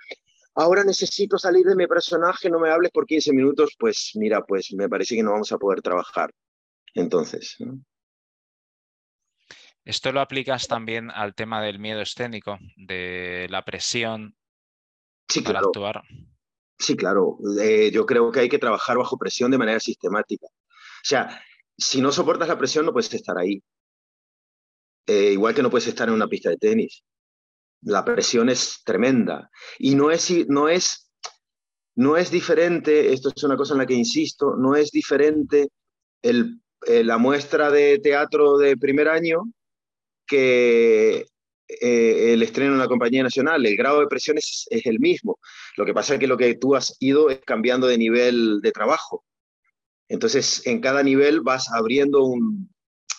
B: ahora necesito salir de mi personaje, no me hables por 15 minutos, pues mira, pues me parece que no vamos a poder trabajar. Entonces.
A: Esto lo aplicas también al tema del miedo escénico, de la presión
B: sí,
A: para
B: claro.
A: actuar.
B: Sí, claro. Eh, yo creo que hay que trabajar bajo presión de manera sistemática. O sea, si no soportas la presión, no puedes estar ahí. Eh, igual que no puedes estar en una pista de tenis. La presión es tremenda. Y no es, no es, no es diferente, esto es una cosa en la que insisto, no es diferente el eh, la muestra de teatro de primer año que eh, el estreno en la compañía nacional. El grado de presión es, el mismo. Lo que pasa es que lo que tú has ido es cambiando de nivel de trabajo. Entonces, en cada nivel vas abriendo un,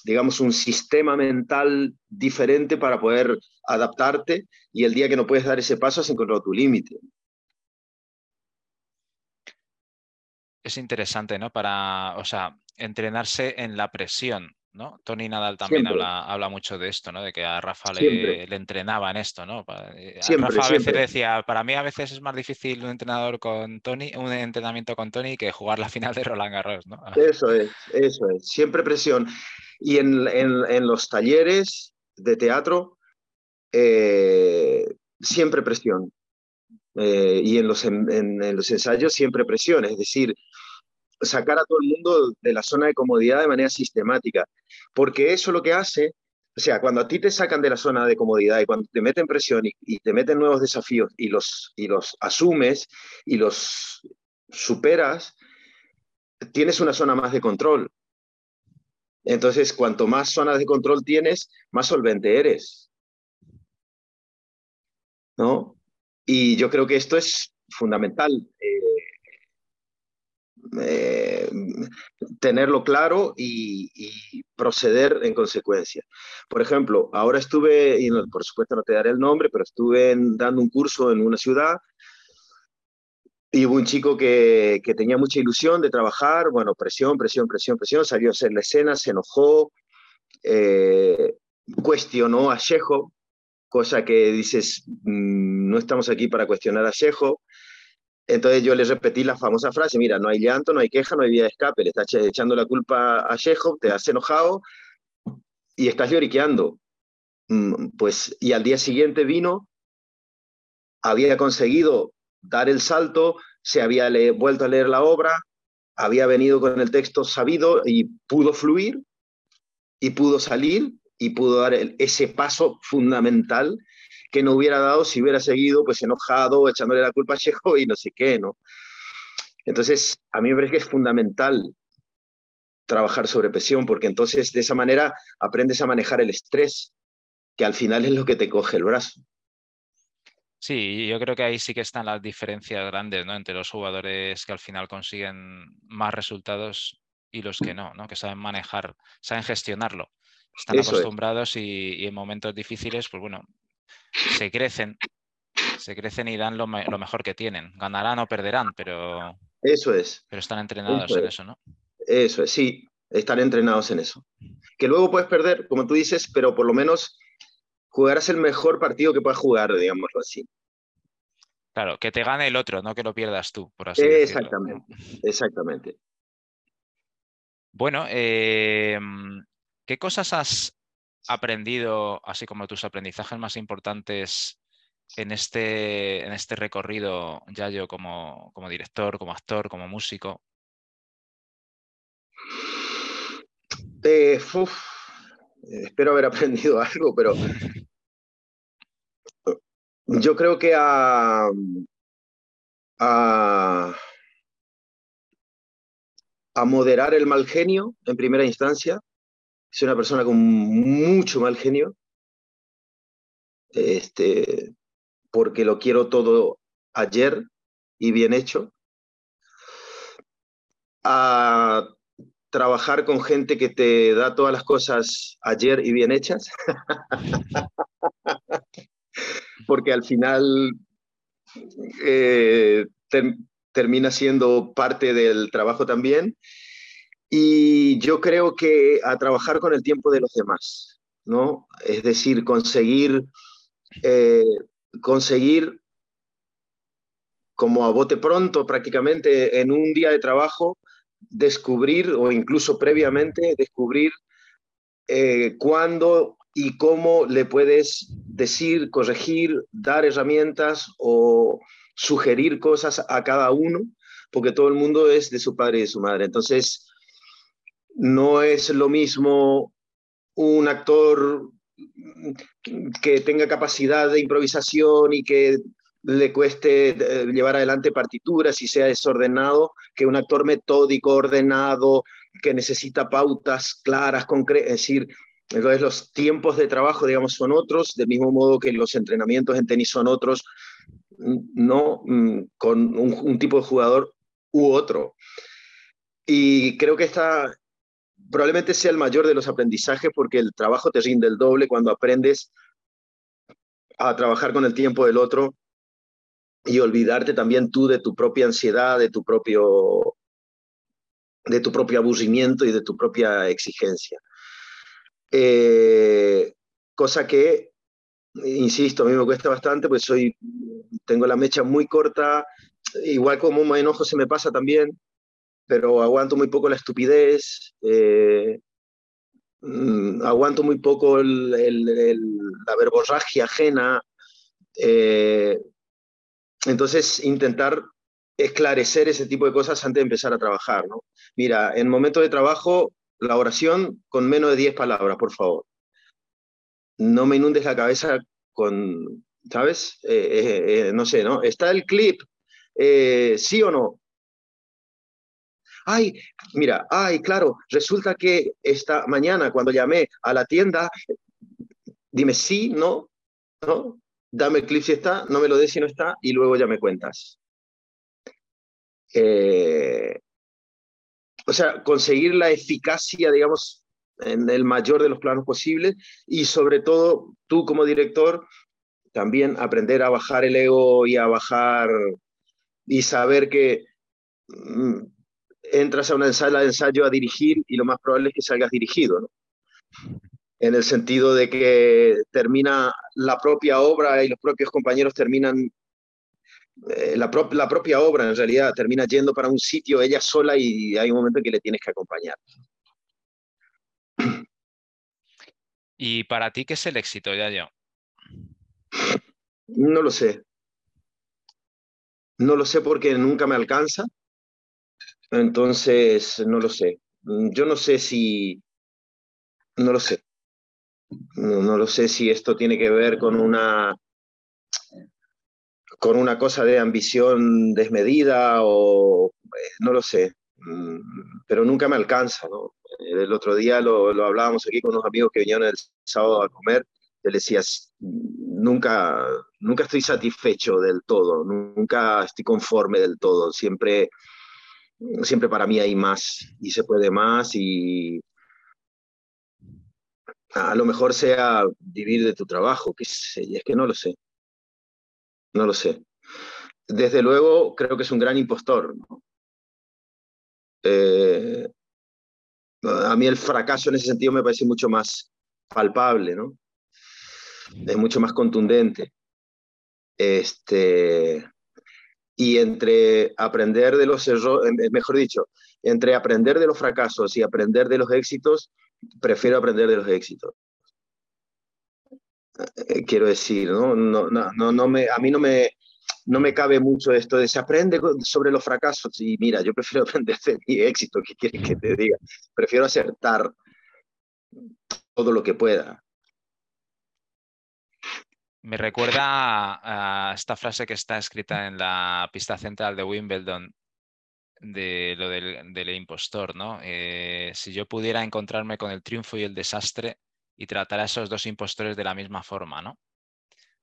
B: digamos, un sistema mental diferente para poder adaptarte y el día que no puedes dar ese paso has encontrado tu límite.
A: Es interesante, ¿no? Para, o sea, entrenarse en la presión, ¿no? Tony Nadal también habla, habla, mucho de esto, ¿no? De que a Rafa le, entrenaba en esto, ¿no? Eh, Rafa a veces decía, para mí a veces es más difícil un entrenador con Tony, un entrenamiento con Tony que jugar la final de Roland Garros, ¿no?
B: Eso es, eso es, siempre presión. Y en, en, los talleres de teatro, eh, siempre presión. Eh, y en los, en los ensayos siempre presión, es decir, sacar a todo el mundo de la zona de comodidad de manera sistemática, porque eso lo que hace, o sea, cuando a ti te sacan de la zona de comodidad y cuando te meten presión y, te meten nuevos desafíos y los, y los asumes y los superas, tienes una zona más de control. Entonces, cuanto más zonas de control tienes, más solvente eres. ¿No? Y yo creo que esto es fundamental. Eh, eh, tenerlo claro y, proceder en consecuencia. Por ejemplo, ahora estuve, y por supuesto no te daré el nombre, pero estuve dando un curso en una ciudad y hubo un chico que, que, tenía mucha ilusión de trabajar, bueno, presión, presión, presión, presión, salió a hacer la escena, se enojó, eh, cuestionó a Chejo, cosa que dices, mm, no estamos aquí para cuestionar a Chejo, entonces yo le repetí la famosa frase, mira, no hay llanto, no hay queja, no hay vía de escape, le estás echando la culpa a Chekhov, te has enojado y estás lloriqueando. Mm, pues, y al día siguiente vino, había conseguido dar el salto, se había vuelto a leer la obra, había venido con el texto sabido y pudo fluir y pudo salir y pudo dar ese paso fundamental que no hubiera dado si hubiera seguido pues enojado, echándole la culpa a Chejo y no sé qué, ¿no? Entonces, a mí me parece que es fundamental trabajar sobre presión, porque entonces de esa manera aprendes a manejar el estrés, que al final es lo que te coge el brazo.
A: Sí, yo creo que ahí sí que están las diferencias grandes ¿no? entre los jugadores que al final consiguen más resultados y los que no, ¿no? que saben manejar, saben gestionarlo. Están acostumbrados y, en momentos difíciles, pues bueno, se crecen, se crecen y dan lo, mejor que tienen. Ganarán o perderán, pero,
B: eso es.
A: pero están entrenados en eso, ¿no?
B: Eso es, sí, están entrenados en eso. Que luego puedes perder, como tú dices, pero por lo menos jugarás el mejor partido que puedas jugar, digámoslo así.
A: Claro, que te gane el otro, no que lo pierdas tú, por así decirlo.
B: Exactamente, exactamente.
A: Bueno, em, ¿qué cosas has aprendido, así como tus aprendizajes más importantes en este, en este recorrido, Yayo, como, como director, como actor, como músico?
B: Eh, espero haber aprendido algo, pero yo creo que a, a, moderar el mal genio en primera instancia. Soy una persona con mucho mal genio, este, porque lo quiero todo ayer y bien hecho. A trabajar con gente que te da todas las cosas ayer y bien hechas. porque al final eh, termina siendo parte del trabajo también. Y yo creo que a trabajar con el tiempo de los demás, ¿no? Es decir, conseguir, eh, conseguir como a bote pronto prácticamente en un día de trabajo, descubrir o incluso previamente descubrir eh, cuándo y cómo le puedes decir, corregir, dar herramientas o sugerir cosas a cada uno, porque todo el mundo es de su padre y de su madre. Entonces, no es lo mismo un actor que tenga capacidad de improvisación y que le cueste eh, llevar adelante partituras y sea desordenado que un actor metódico, ordenado, que necesita pautas claras, concretas, es decir, entonces los tiempos de trabajo, digamos, son otros, del mismo modo que los entrenamientos en tenis son otros, no mm, con un, tipo de jugador u otro. Y creo que esta probablemente sea el mayor de los aprendizajes porque el trabajo te rinde el doble cuando aprendes a trabajar con el tiempo del otro y olvidarte también tú de tu propia ansiedad, de tu propio de tu propio aburrimiento y de tu propia exigencia. Eh, cosa que, insisto, a mí me cuesta bastante, pues soy, tengo la mecha muy corta, igual como un enojo se me pasa también, pero aguanto muy poco la estupidez, eh, mm, aguanto muy poco la verborragia ajena. Eh, entonces, intentar esclarecer ese tipo de cosas antes de empezar a trabajar. Mira, en momento de trabajo la oración con menos de 10 palabras, por favor. No me inundes la cabeza con, ¿sabes? Eh, eh, eh, no sé, ¿no? Está el clip, sí o no. Ay, mira, ay, claro, resulta que esta mañana cuando llamé a la tienda, dime sí, no, no, dame el clip si está, no me lo des si no está y luego ya me cuentas. Eh, o sea, conseguir la eficacia, digamos, en el mayor de los planos posibles y sobre todo tú como director también aprender a bajar el ego y a bajar y saber que mm, entras a una sala de ensayo a dirigir y lo más probable es que salgas dirigido. En el sentido de que termina la propia obra y los propios compañeros terminan eh, la, la, propia obra en realidad termina yendo para un sitio ella sola y hay un momento en que le tienes que acompañar.
A: ¿Y para ti qué es el éxito, Yayo?
B: No lo sé. No lo sé porque nunca me alcanza. Entonces, no lo sé. Yo no sé si... No lo sé. no lo sé si esto tiene que ver con una con una cosa de ambición desmedida o eh, no lo sé, mm, pero nunca me alcanza, ¿no? El otro día lo, lo hablábamos aquí con unos amigos que vinieron el sábado a comer. Yo les decía, nunca, nunca estoy satisfecho del todo, nunca estoy conforme del todo. Siempre, siempre para mí hay más y se puede más y a lo mejor sea vivir de tu trabajo, que es que no lo sé. No lo sé. Desde luego, creo que es un gran impostor. Eh, a mí el fracaso en ese sentido me parece mucho más palpable, ¿no? Es mucho más contundente. Este, y entre aprender de los errores, mejor dicho, entre aprender de los fracasos y aprender de los éxitos, prefiero aprender de los éxitos. Eh, quiero decir, ¿no? No, no, no, me, a mí no me, no me cabe mucho esto de se aprende sobre los fracasos. Y mira, yo prefiero aprender de mi éxito, ¿qué quieres que te diga? Prefiero acertar todo lo que pueda.
A: Me recuerda a, esta frase que está escrita en la pista central de Wimbledon de lo del, impostor, ¿no? Eh, si yo pudiera encontrarme con el triunfo y el desastre y tratar a esos dos impostores de la misma forma, ¿no?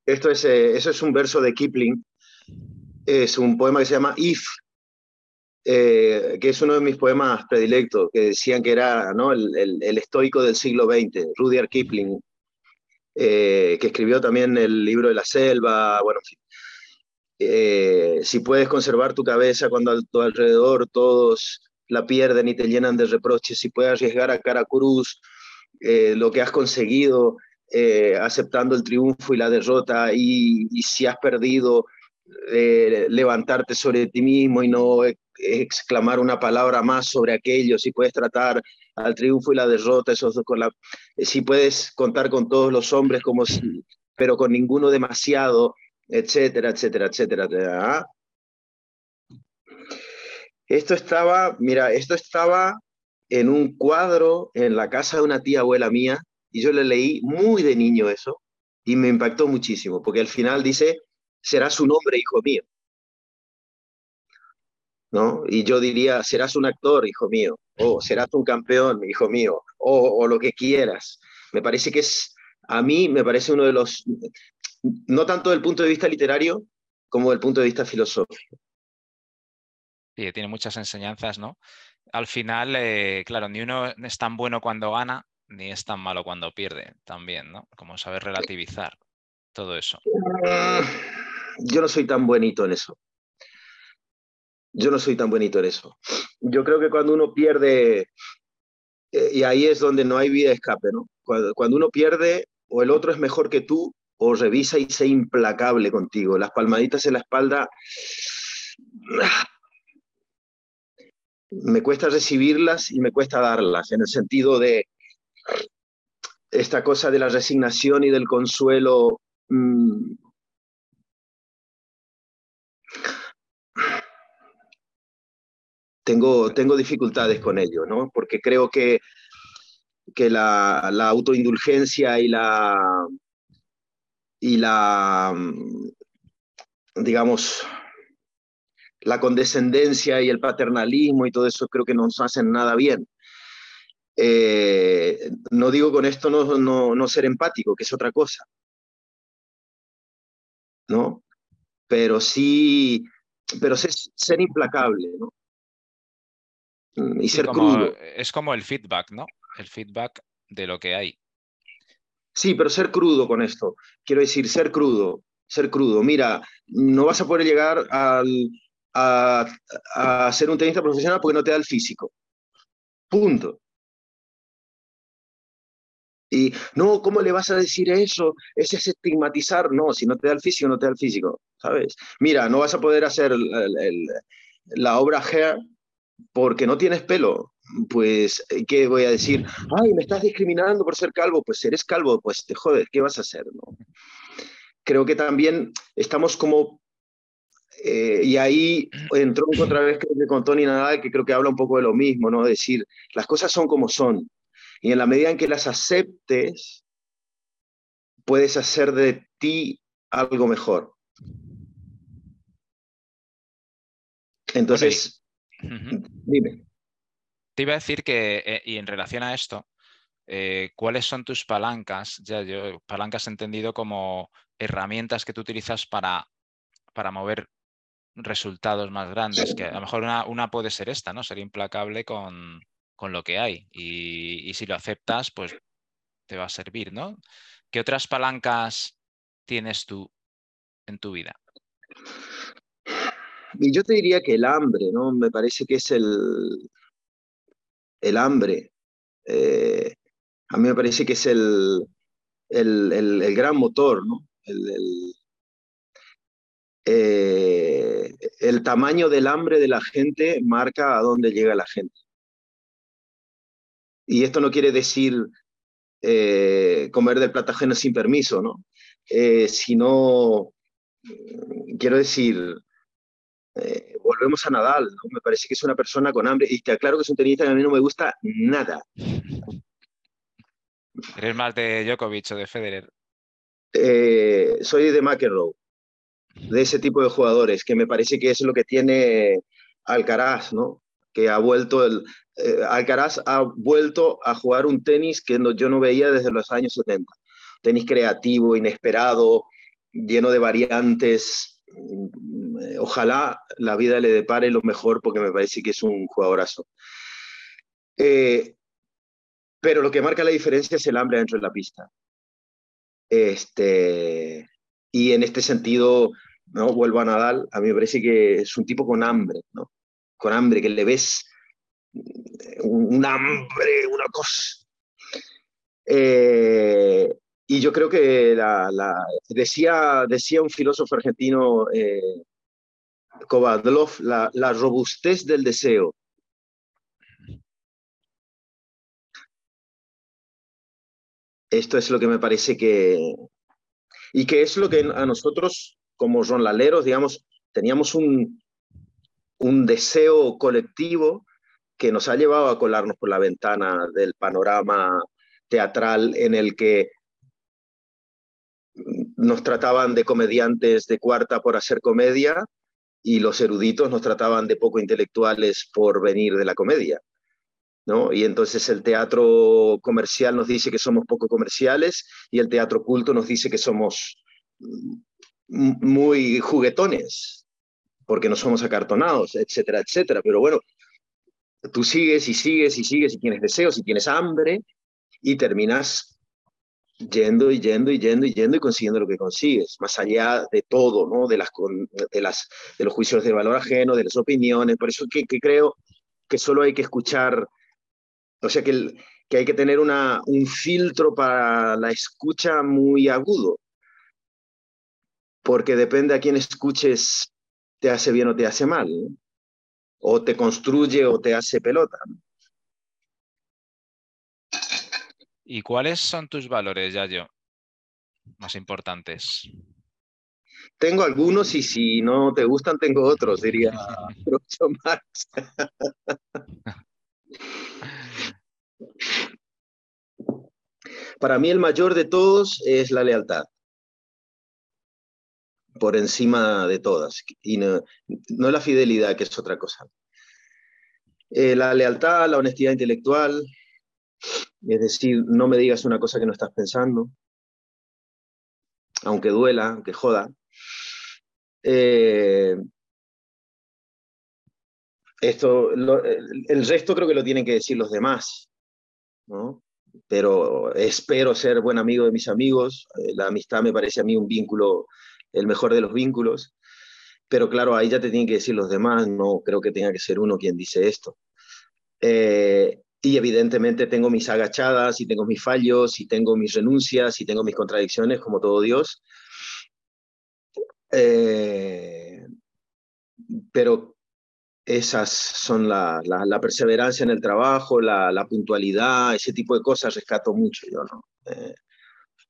B: Esto es, eh, eso es un verso de Kipling, es un poema que se llama If, eh, que es uno de mis poemas predilectos, que decían que era ¿no? el, el, estoico del siglo XX, Rudyard Kipling, que escribió también el libro de la selva, bueno. Eh, si puedes conservar tu cabeza cuando a tu alrededor todos la pierden y te llenan de reproches, si puedes arriesgar a cara cruz eh, lo que has conseguido eh, aceptando el triunfo y la derrota y, si has perdido, levantarte sobre ti mismo y no exclamar una palabra más sobre aquello, si puedes tratar al triunfo y la derrota, esos con la, si puedes contar con todos los hombres como si, pero con ninguno demasiado, etcétera, etcétera, etcétera. ¿ah? Esto estaba, mira, esto estaba en un cuadro en la casa de una tía abuela mía y yo le leí muy de niño eso y me impactó muchísimo porque al final dice, serás un hombre, hijo mío. ¿No? Y yo diría, serás un actor, hijo mío, o serás un campeón, hijo mío, o, o lo que quieras. Me parece que es, a mí me parece uno de los, no tanto del punto de vista literario como del punto de vista filosófico.
A: Sí, tiene muchas enseñanzas, ¿no? Al final, eh, claro, ni uno es tan bueno cuando gana, ni es tan malo cuando pierde, también, ¿no? Como saber relativizar todo eso.
B: Mm, yo no soy tan buenito en eso. Yo no soy tan buenito en eso. Yo creo que cuando uno pierde, eh, y ahí es donde no hay vida de escape, ¿no? cuando uno pierde, o el otro es mejor que tú, o revisa y sé implacable contigo. Las palmaditas en la espalda me cuesta recibirlas y me cuesta darlas, en el sentido de esta cosa de la resignación y del consuelo. Mm, tengo, tengo dificultades con ello, ¿no? Porque creo que, que la, la autoindulgencia y la, y la, digamos, la condescendencia y el paternalismo y todo eso creo que no nos hacen nada bien. Eh, no digo con esto no, no, no, ser empático, que es otra cosa, ¿no? Pero sí, pero ser, ser implacable, ¿no?
A: Mm, y ser crudo. Es como el feedback, ¿no? El feedback de lo que hay.
B: Sí, pero ser crudo con esto. Quiero decir, ser crudo, ser crudo. Mira, no vas a poder llegar al, a, a, ser un tenista profesional porque no te da el físico. Punto. Y no, ¿cómo le vas a decir eso? Ese es estigmatizar. No, si no te da el físico, no te da el físico, ¿sabes? Mira, no vas a poder hacer la obra Hair porque no tienes pelo pues, eh, ¿qué voy a decir? Ay, me estás discriminando por ser calvo. Pues eres calvo, pues te jodes, ¿qué vas a hacer? No? Creo que también estamos como... Eh, y ahí entró otra vez con Tony Nadal, que creo que habla un poco de lo mismo, ¿no? Decir, las cosas son como son. Y en la medida en que las aceptes, puedes hacer de ti algo mejor. Entonces, dime.
A: Te iba a decir que, eh, y en relación a esto, eh, ¿cuáles son tus palancas? Ya yo, palancas entendido como herramientas que tú utilizas para, para mover resultados más grandes, que a lo mejor una, puede ser esta, ¿no? Ser implacable con, lo que hay. Y, si lo aceptas, pues te va a servir, ¿no? ¿Qué otras palancas tienes tú en tu vida?
B: Y yo te diría que el hambre, ¿no? Me parece que es el, el hambre. Eh, a mí me parece que es el, el, gran motor, ¿no? El, eh, el, tamaño del hambre de la gente marca a dónde llega la gente. Y esto no quiere decir eh, comer del plato ajeno sin permiso, ¿no? Eh, sino, mm, quiero decir, volvemos a Nadal, ¿no? Me parece que es una persona con hambre y te aclaro que es un tenista que a mí no me gusta nada.
A: ¿Eres más de Djokovic o de Federer?
B: soy de McEnroe de ese tipo de jugadores, que me parece que es lo que tiene Alcaraz, ¿no? Que ha vuelto el, eh, Alcaraz ha vuelto a jugar un tenis que yo no veía desde los años 70. Tenis creativo, inesperado, lleno de variantes. Mm, ojalá la vida le depare lo mejor porque me parece que es un jugadorazo. Eh, pero lo que marca la diferencia es el hambre dentro de la pista. Este, y en este sentido, ¿no? vuelvo a Nadal, a mí me parece que es un tipo con hambre, ¿no? con hambre, que le ves un, hambre, una cosa. Eh, y yo creo que la, decía, decía un filósofo argentino, eh, Kovadlov, la robustez del deseo. Esto es lo que me parece que, y que es lo que a nosotros, como ronlaleros, digamos, teníamos un, un deseo colectivo que nos ha llevado a colarnos por la ventana del panorama teatral en el que nos trataban de comediantes de cuarta por hacer comedia y los eruditos nos trataban de poco intelectuales por venir de la comedia. Y entonces el teatro comercial nos dice que somos poco comerciales y el teatro culto nos dice que somos muy juguetones, porque no somos acartonados, etcétera, etcétera. Pero bueno, tú sigues y sigues y sigues y tienes deseos y tienes hambre y terminas yendo y yendo y yendo y yendo y consiguiendo lo que consigues, más allá de todo, ¿no? De, las, de, las, de los juicios de valor ajeno, de las opiniones. Por eso que, que creo que solo hay que escuchar o sea que, que hay que tener una, un filtro para la escucha muy agudo, porque depende a quién escuches, te hace bien o te hace mal, o te construye o te hace pelota.
A: ¿Y cuáles son tus valores, Yayo, más importantes?
B: Tengo algunos y si no te gustan, tengo otros, diría Groucho Marx. Para mí el mayor de todos es la lealtad, por encima de todas, y no, la fidelidad, que es otra cosa. Eh, la lealtad, la honestidad intelectual, es decir, no me digas una cosa que no estás pensando, aunque duela, aunque joda. Eh, esto, el resto creo que lo tienen que decir los demás, ¿no? Pero espero ser buen amigo de mis amigos. Eh, la amistad me parece a mí un vínculo, el mejor de los vínculos. Pero claro, ahí ya te tienen que decir los demás, no creo que tenga que ser uno quien dice esto. Eh, y evidentemente tengo mis agachadas y tengo mis fallos y tengo mis renuncias y tengo mis contradicciones como todo Dios. Eh, pero esas son la, perseverancia en el trabajo, la, puntualidad, ese tipo de cosas rescato mucho yo, ¿no? Eh,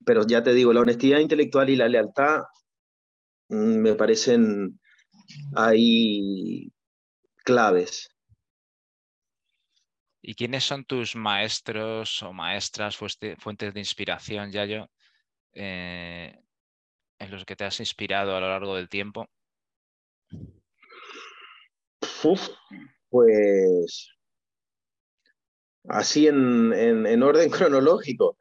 B: pero ya te digo, la honestidad intelectual y la lealtad mm, me parecen ahí claves.
A: ¿Y quiénes son tus maestros o maestras, fuentes de inspiración, Yayo, eh, en los que te has inspirado a lo largo del tiempo?
B: Pues así en, en, orden cronológico.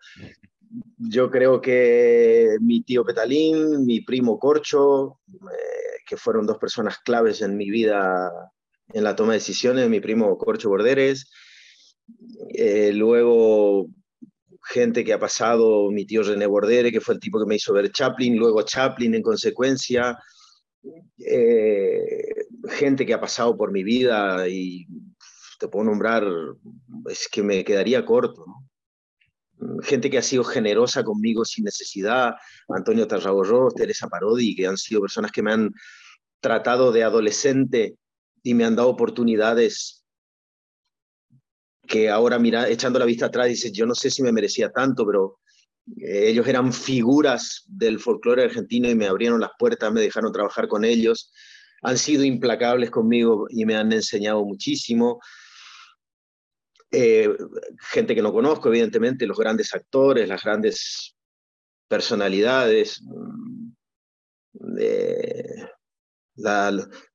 B: Yo creo que mi tío Petalín, mi primo Corcho, eh, que fueron dos personas claves en mi vida en la toma de decisiones, mi primo Corcho Borderes, eh, luego gente que ha pasado, mi tío René Bordere, que fue el tipo que me hizo ver Chaplin, luego Chaplin en consecuencia, eh, gente que ha pasado por mi vida y te puedo nombrar, es que me quedaría corto, Gente que ha sido generosa conmigo sin necesidad, Antonio Tarragorro, Teresa Parodi, que han sido personas que me han tratado de adolescente y me han dado oportunidades que ahora mira, echando la vista atrás, dices, yo no sé si me merecía tanto, pero eh, ellos eran figuras del folclore argentino y me abrieron las puertas, me dejaron trabajar con ellos, han sido implacables conmigo y me han enseñado muchísimo. Eh, gente que no conozco, evidentemente, los grandes actores, las grandes personalidades, mm,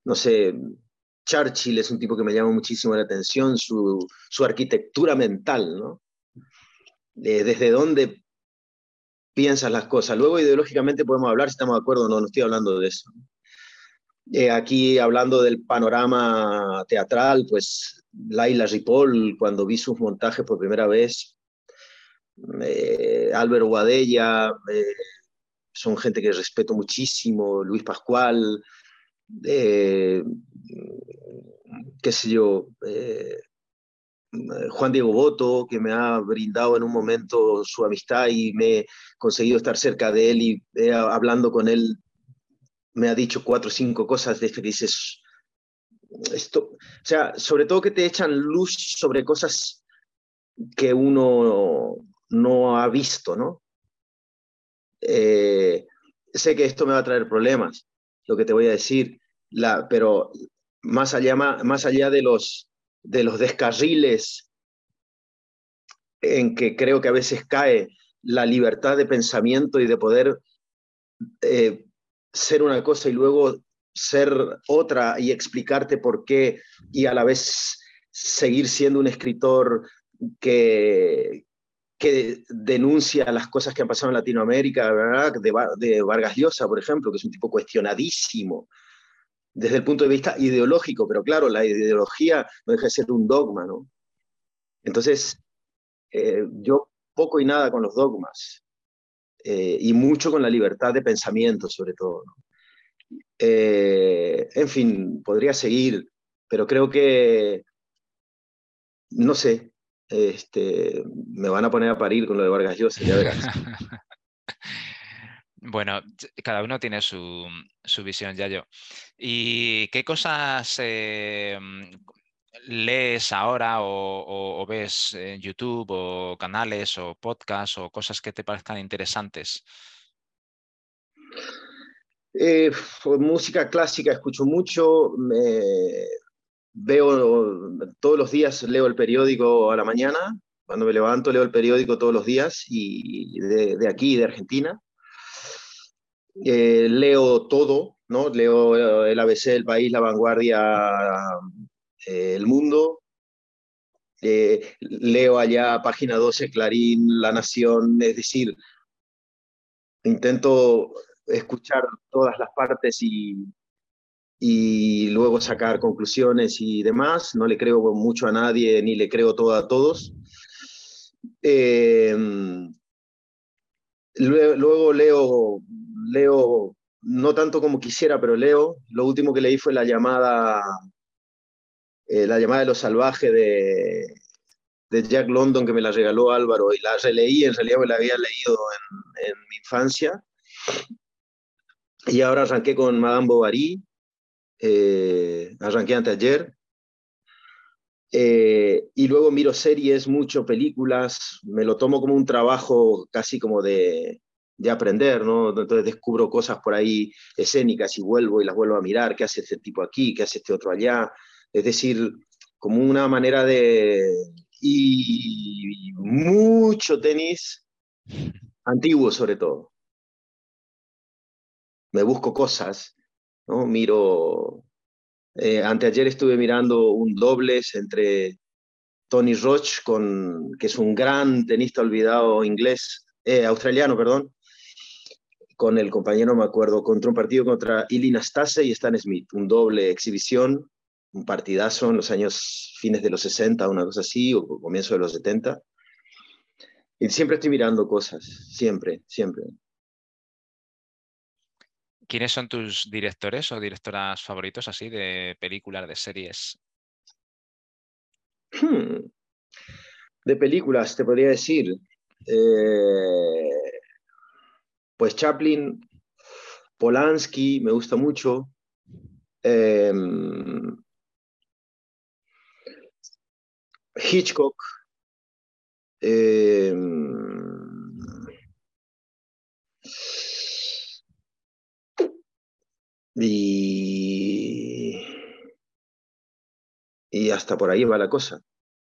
B: no sé, Churchill es un tipo que me llama muchísimo la atención, su, su arquitectura mental, ¿no? Eh, desde dónde piensas las cosas. Luego ideológicamente podemos hablar si estamos de acuerdo o no, no estoy hablando de eso. Eh, aquí hablando del panorama teatral, pues Laila Ripoll, cuando vi sus montajes por primera vez, eh, Álvaro Guadella, son gente que respeto muchísimo, Luis Pascual, qué sé yo, eh, Juan Diego Boto, que me ha brindado en un momento su amistad y me he conseguido estar cerca de él y hablando con él, me ha dicho cuatro o cinco cosas de dices, esto, o sea, sobre todo que te echan luz sobre cosas que uno no ha visto, ¿no? Eh, sé que esto me va a traer problemas, lo que te voy a decir, la, pero más allá, más allá de, los, de los descarriles en que creo que a veces cae la libertad de pensamiento y de poder eh, ser una cosa y luego ser otra y explicarte por qué y a la vez seguir siendo un escritor que, que denuncia las cosas que han pasado en Latinoamérica, De, de Vargas Llosa, por ejemplo, que es un tipo cuestionadísimo, desde el punto de vista ideológico, pero claro, la ideología no deja de ser un dogma, ¿no? Entonces, eh, yo poco y nada con los dogmas, eh, y mucho con la libertad de pensamiento, sobre todo. Eh, en fin, podría seguir, pero creo que, no sé, este, me van a poner a parir con lo de Vargas Llosa, ya verás.
A: Bueno, cada uno tiene su, visión, ya yo. ¿Y qué cosas eh, lees ahora o, ves en YouTube o canales o podcasts o cosas que te parezcan interesantes?
B: Eh, música clásica escucho mucho, veo todos los días, leo el periódico a la mañana, cuando me levanto leo el periódico todos los días y de, aquí, de Argentina. Eh, leo todo, ¿no? Leo eh, el ABC, El País, La Vanguardia, eh, El Mundo. leo allá Página 12, Clarín, La Nación, es decir, intento escuchar todas las partes y, y luego sacar conclusiones y demás. No le creo mucho a nadie ni le creo todo a todos. luego leo leo, no tanto como quisiera, pero leo. Lo último que leí fue la llamada, eh, la llamada de los salvajes de, de Jack London que me la regaló Álvaro y la releí, en realidad me la había leído en, mi infancia. Y ahora arranqué con Madame Bovary, eh, arranqué anteayer. Eh, y luego miro series, mucho películas, me lo tomo como un trabajo casi como de, de aprender, ¿no? Entonces descubro cosas por ahí escénicas y vuelvo y las vuelvo a mirar, qué hace este tipo aquí, qué hace este otro allá. Es decir, como una manera de... Y mucho tenis antiguo sobre todo. Me busco cosas, ¿no? Miro... Eh, anteayer estuve mirando un dobles entre Tony Roach, con, que es un gran tenista olvidado inglés, eh, australiano, perdón, con el compañero, me acuerdo, contra un partido contra Ilina Stase y Stan Smith, un doble exhibición, un partidazo en los años fines de los 60, una cosa así, o comienzo de los 70. Y siempre estoy mirando cosas, siempre, siempre.
A: ¿Quiénes son tus directores o directoras favoritos así de películas, de series?
B: Hmm. De películas, te podría decir. Eh, pues Chaplin, Polanski, me gusta mucho. Em, Hitchcock. Em, y, y hasta por ahí va la cosa.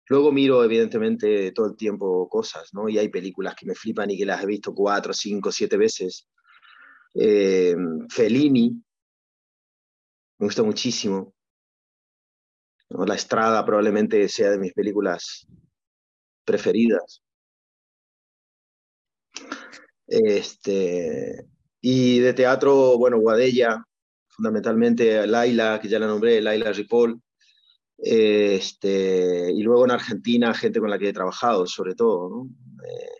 B: Luego miro, evidentemente, todo el tiempo cosas, ¿no? Y hay películas que me flipan y que las he visto cuatro, cinco, siete veces. Eh, Fellini, me gusta muchísimo. La Estrada probablemente sea de mis películas preferidas. Este, y de teatro, bueno, Guadella, fundamentalmente Laila, que ya la nombré, Laila Ripoll. Este, y luego en Argentina, gente con la que he trabajado, sobre todo. Eh,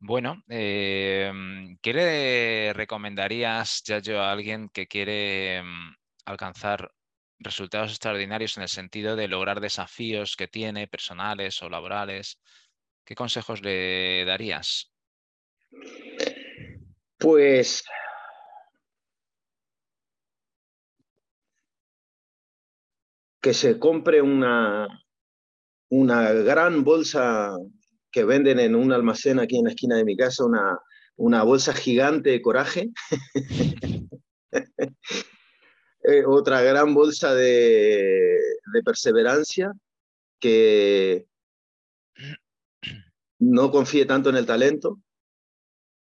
A: bueno, em, ¿qué le recomendarías, ya yo, a alguien que quiere em, alcanzar resultados extraordinarios en el sentido de lograr desafíos que tiene, personales o laborales? ¿Qué consejos le darías?
B: Pues que se compre una, una gran bolsa que venden en un almacén aquí en la esquina de mi casa, una, una bolsa gigante de coraje. Eh, otra gran bolsa de, de, perseverancia, que no confíe tanto en el talento,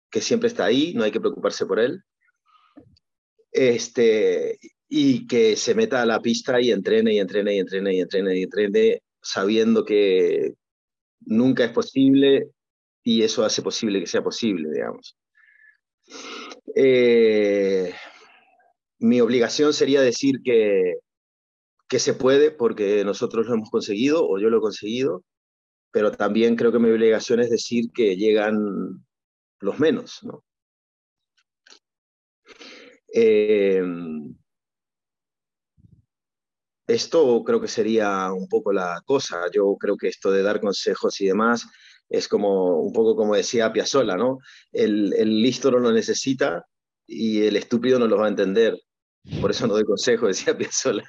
B: que siempre está ahí, no hay que preocuparse por él. Este, y que se meta a la pista y entrene y entrene y entrene y entrene y entrene sabiendo que nunca es posible y eso hace posible que sea posible, digamos. Eh, mi obligación sería decir que, que se puede porque nosotros lo hemos conseguido o yo lo he conseguido, pero también creo que mi obligación es decir que llegan los menos, ¿no? Eh, esto creo que sería un poco la cosa. Yo creo que esto de dar consejos y demás es como un poco como decía Piazzolla, ¿no? El, el listo no lo necesita y el estúpido no lo va a entender. Por eso no doy consejo, decía Piazzolla.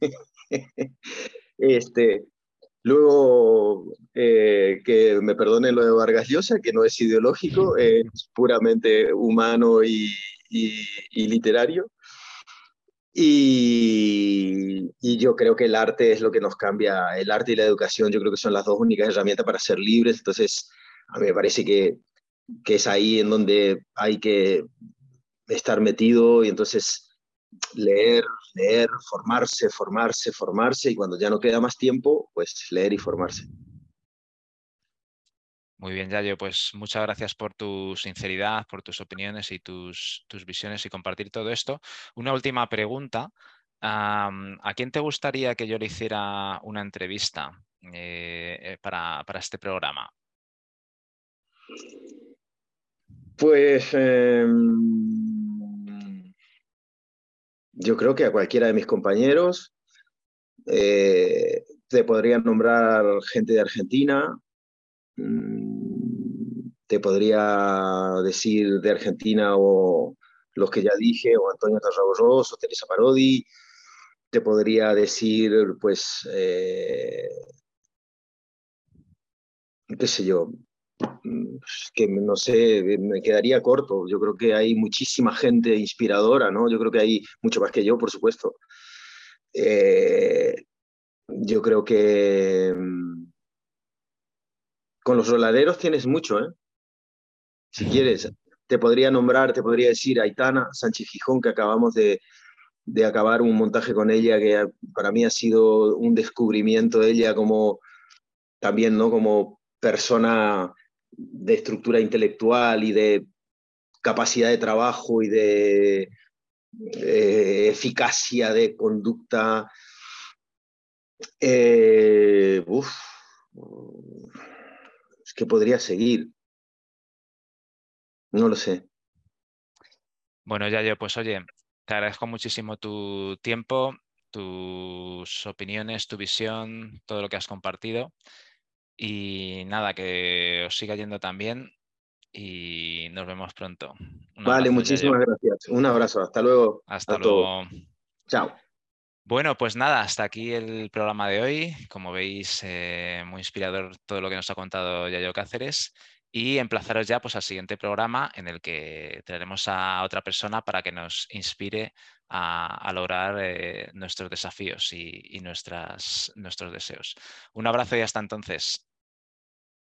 B: este, luego, eh, que me perdone lo de Vargas Llosa, que no es ideológico, es puramente humano y, y literario. Y, yo creo que el arte es lo que nos cambia, el arte y la educación yo creo que son las dos únicas herramientas para ser libres, entonces a mí me parece que, que es ahí en donde hay que estar metido y entonces leer, leer, formarse, formarse, formarse y cuando ya no queda más tiempo, pues leer y formarse.
A: Muy bien, Yayo, pues muchas gracias por tu sinceridad, por tus opiniones y tus, tus visiones y compartir todo esto. Una última pregunta. ¿A quién te gustaría que yo le hiciera una entrevista eh, eh, para, para, este programa?
B: Pues em, yo creo que a cualquiera de mis compañeros eh, te podría nombrar gente de Argentina, Mm, te podría decir de Argentina o los que ya dije, o Antonio Tarragorros o Teresa Parodi. Te podría decir, pues, eh, qué sé yo, mm, que no sé, me quedaría corto. Yo creo que hay muchísima gente inspiradora, ¿no? Yo creo que hay mucho más que yo, por supuesto. Eh, yo creo que mm, con los roladeros tienes mucho, ¿eh? Si quieres, te podría nombrar, te podría decir Aitana Sánchez Gijón, que acabamos de, de acabar un montaje con ella que para mí ha sido un descubrimiento de ella como también, ¿no? Como persona de estructura intelectual y de capacidad de trabajo y de eh, eficacia de conducta. Eh, es que podría seguir. No lo sé.
A: Bueno, ya yo, pues oye, te agradezco muchísimo tu tiempo, tus opiniones, tu visión, todo lo que has compartido. Y nada, que os siga yendo también y nos vemos pronto.
B: vale, muchísimas gracias. Un abrazo, hasta luego.
A: Hasta luego.
B: Chao.
A: Bueno, pues nada, hasta aquí el programa de hoy. Como veis, eh, muy inspirador todo lo que nos ha contado Yayo Cáceres y emplazaros ya pues, al siguiente programa en el que traeremos a otra persona para que nos inspire a, lograr eh, nuestros desafíos y, nuestros deseos. Un abrazo y hasta entonces.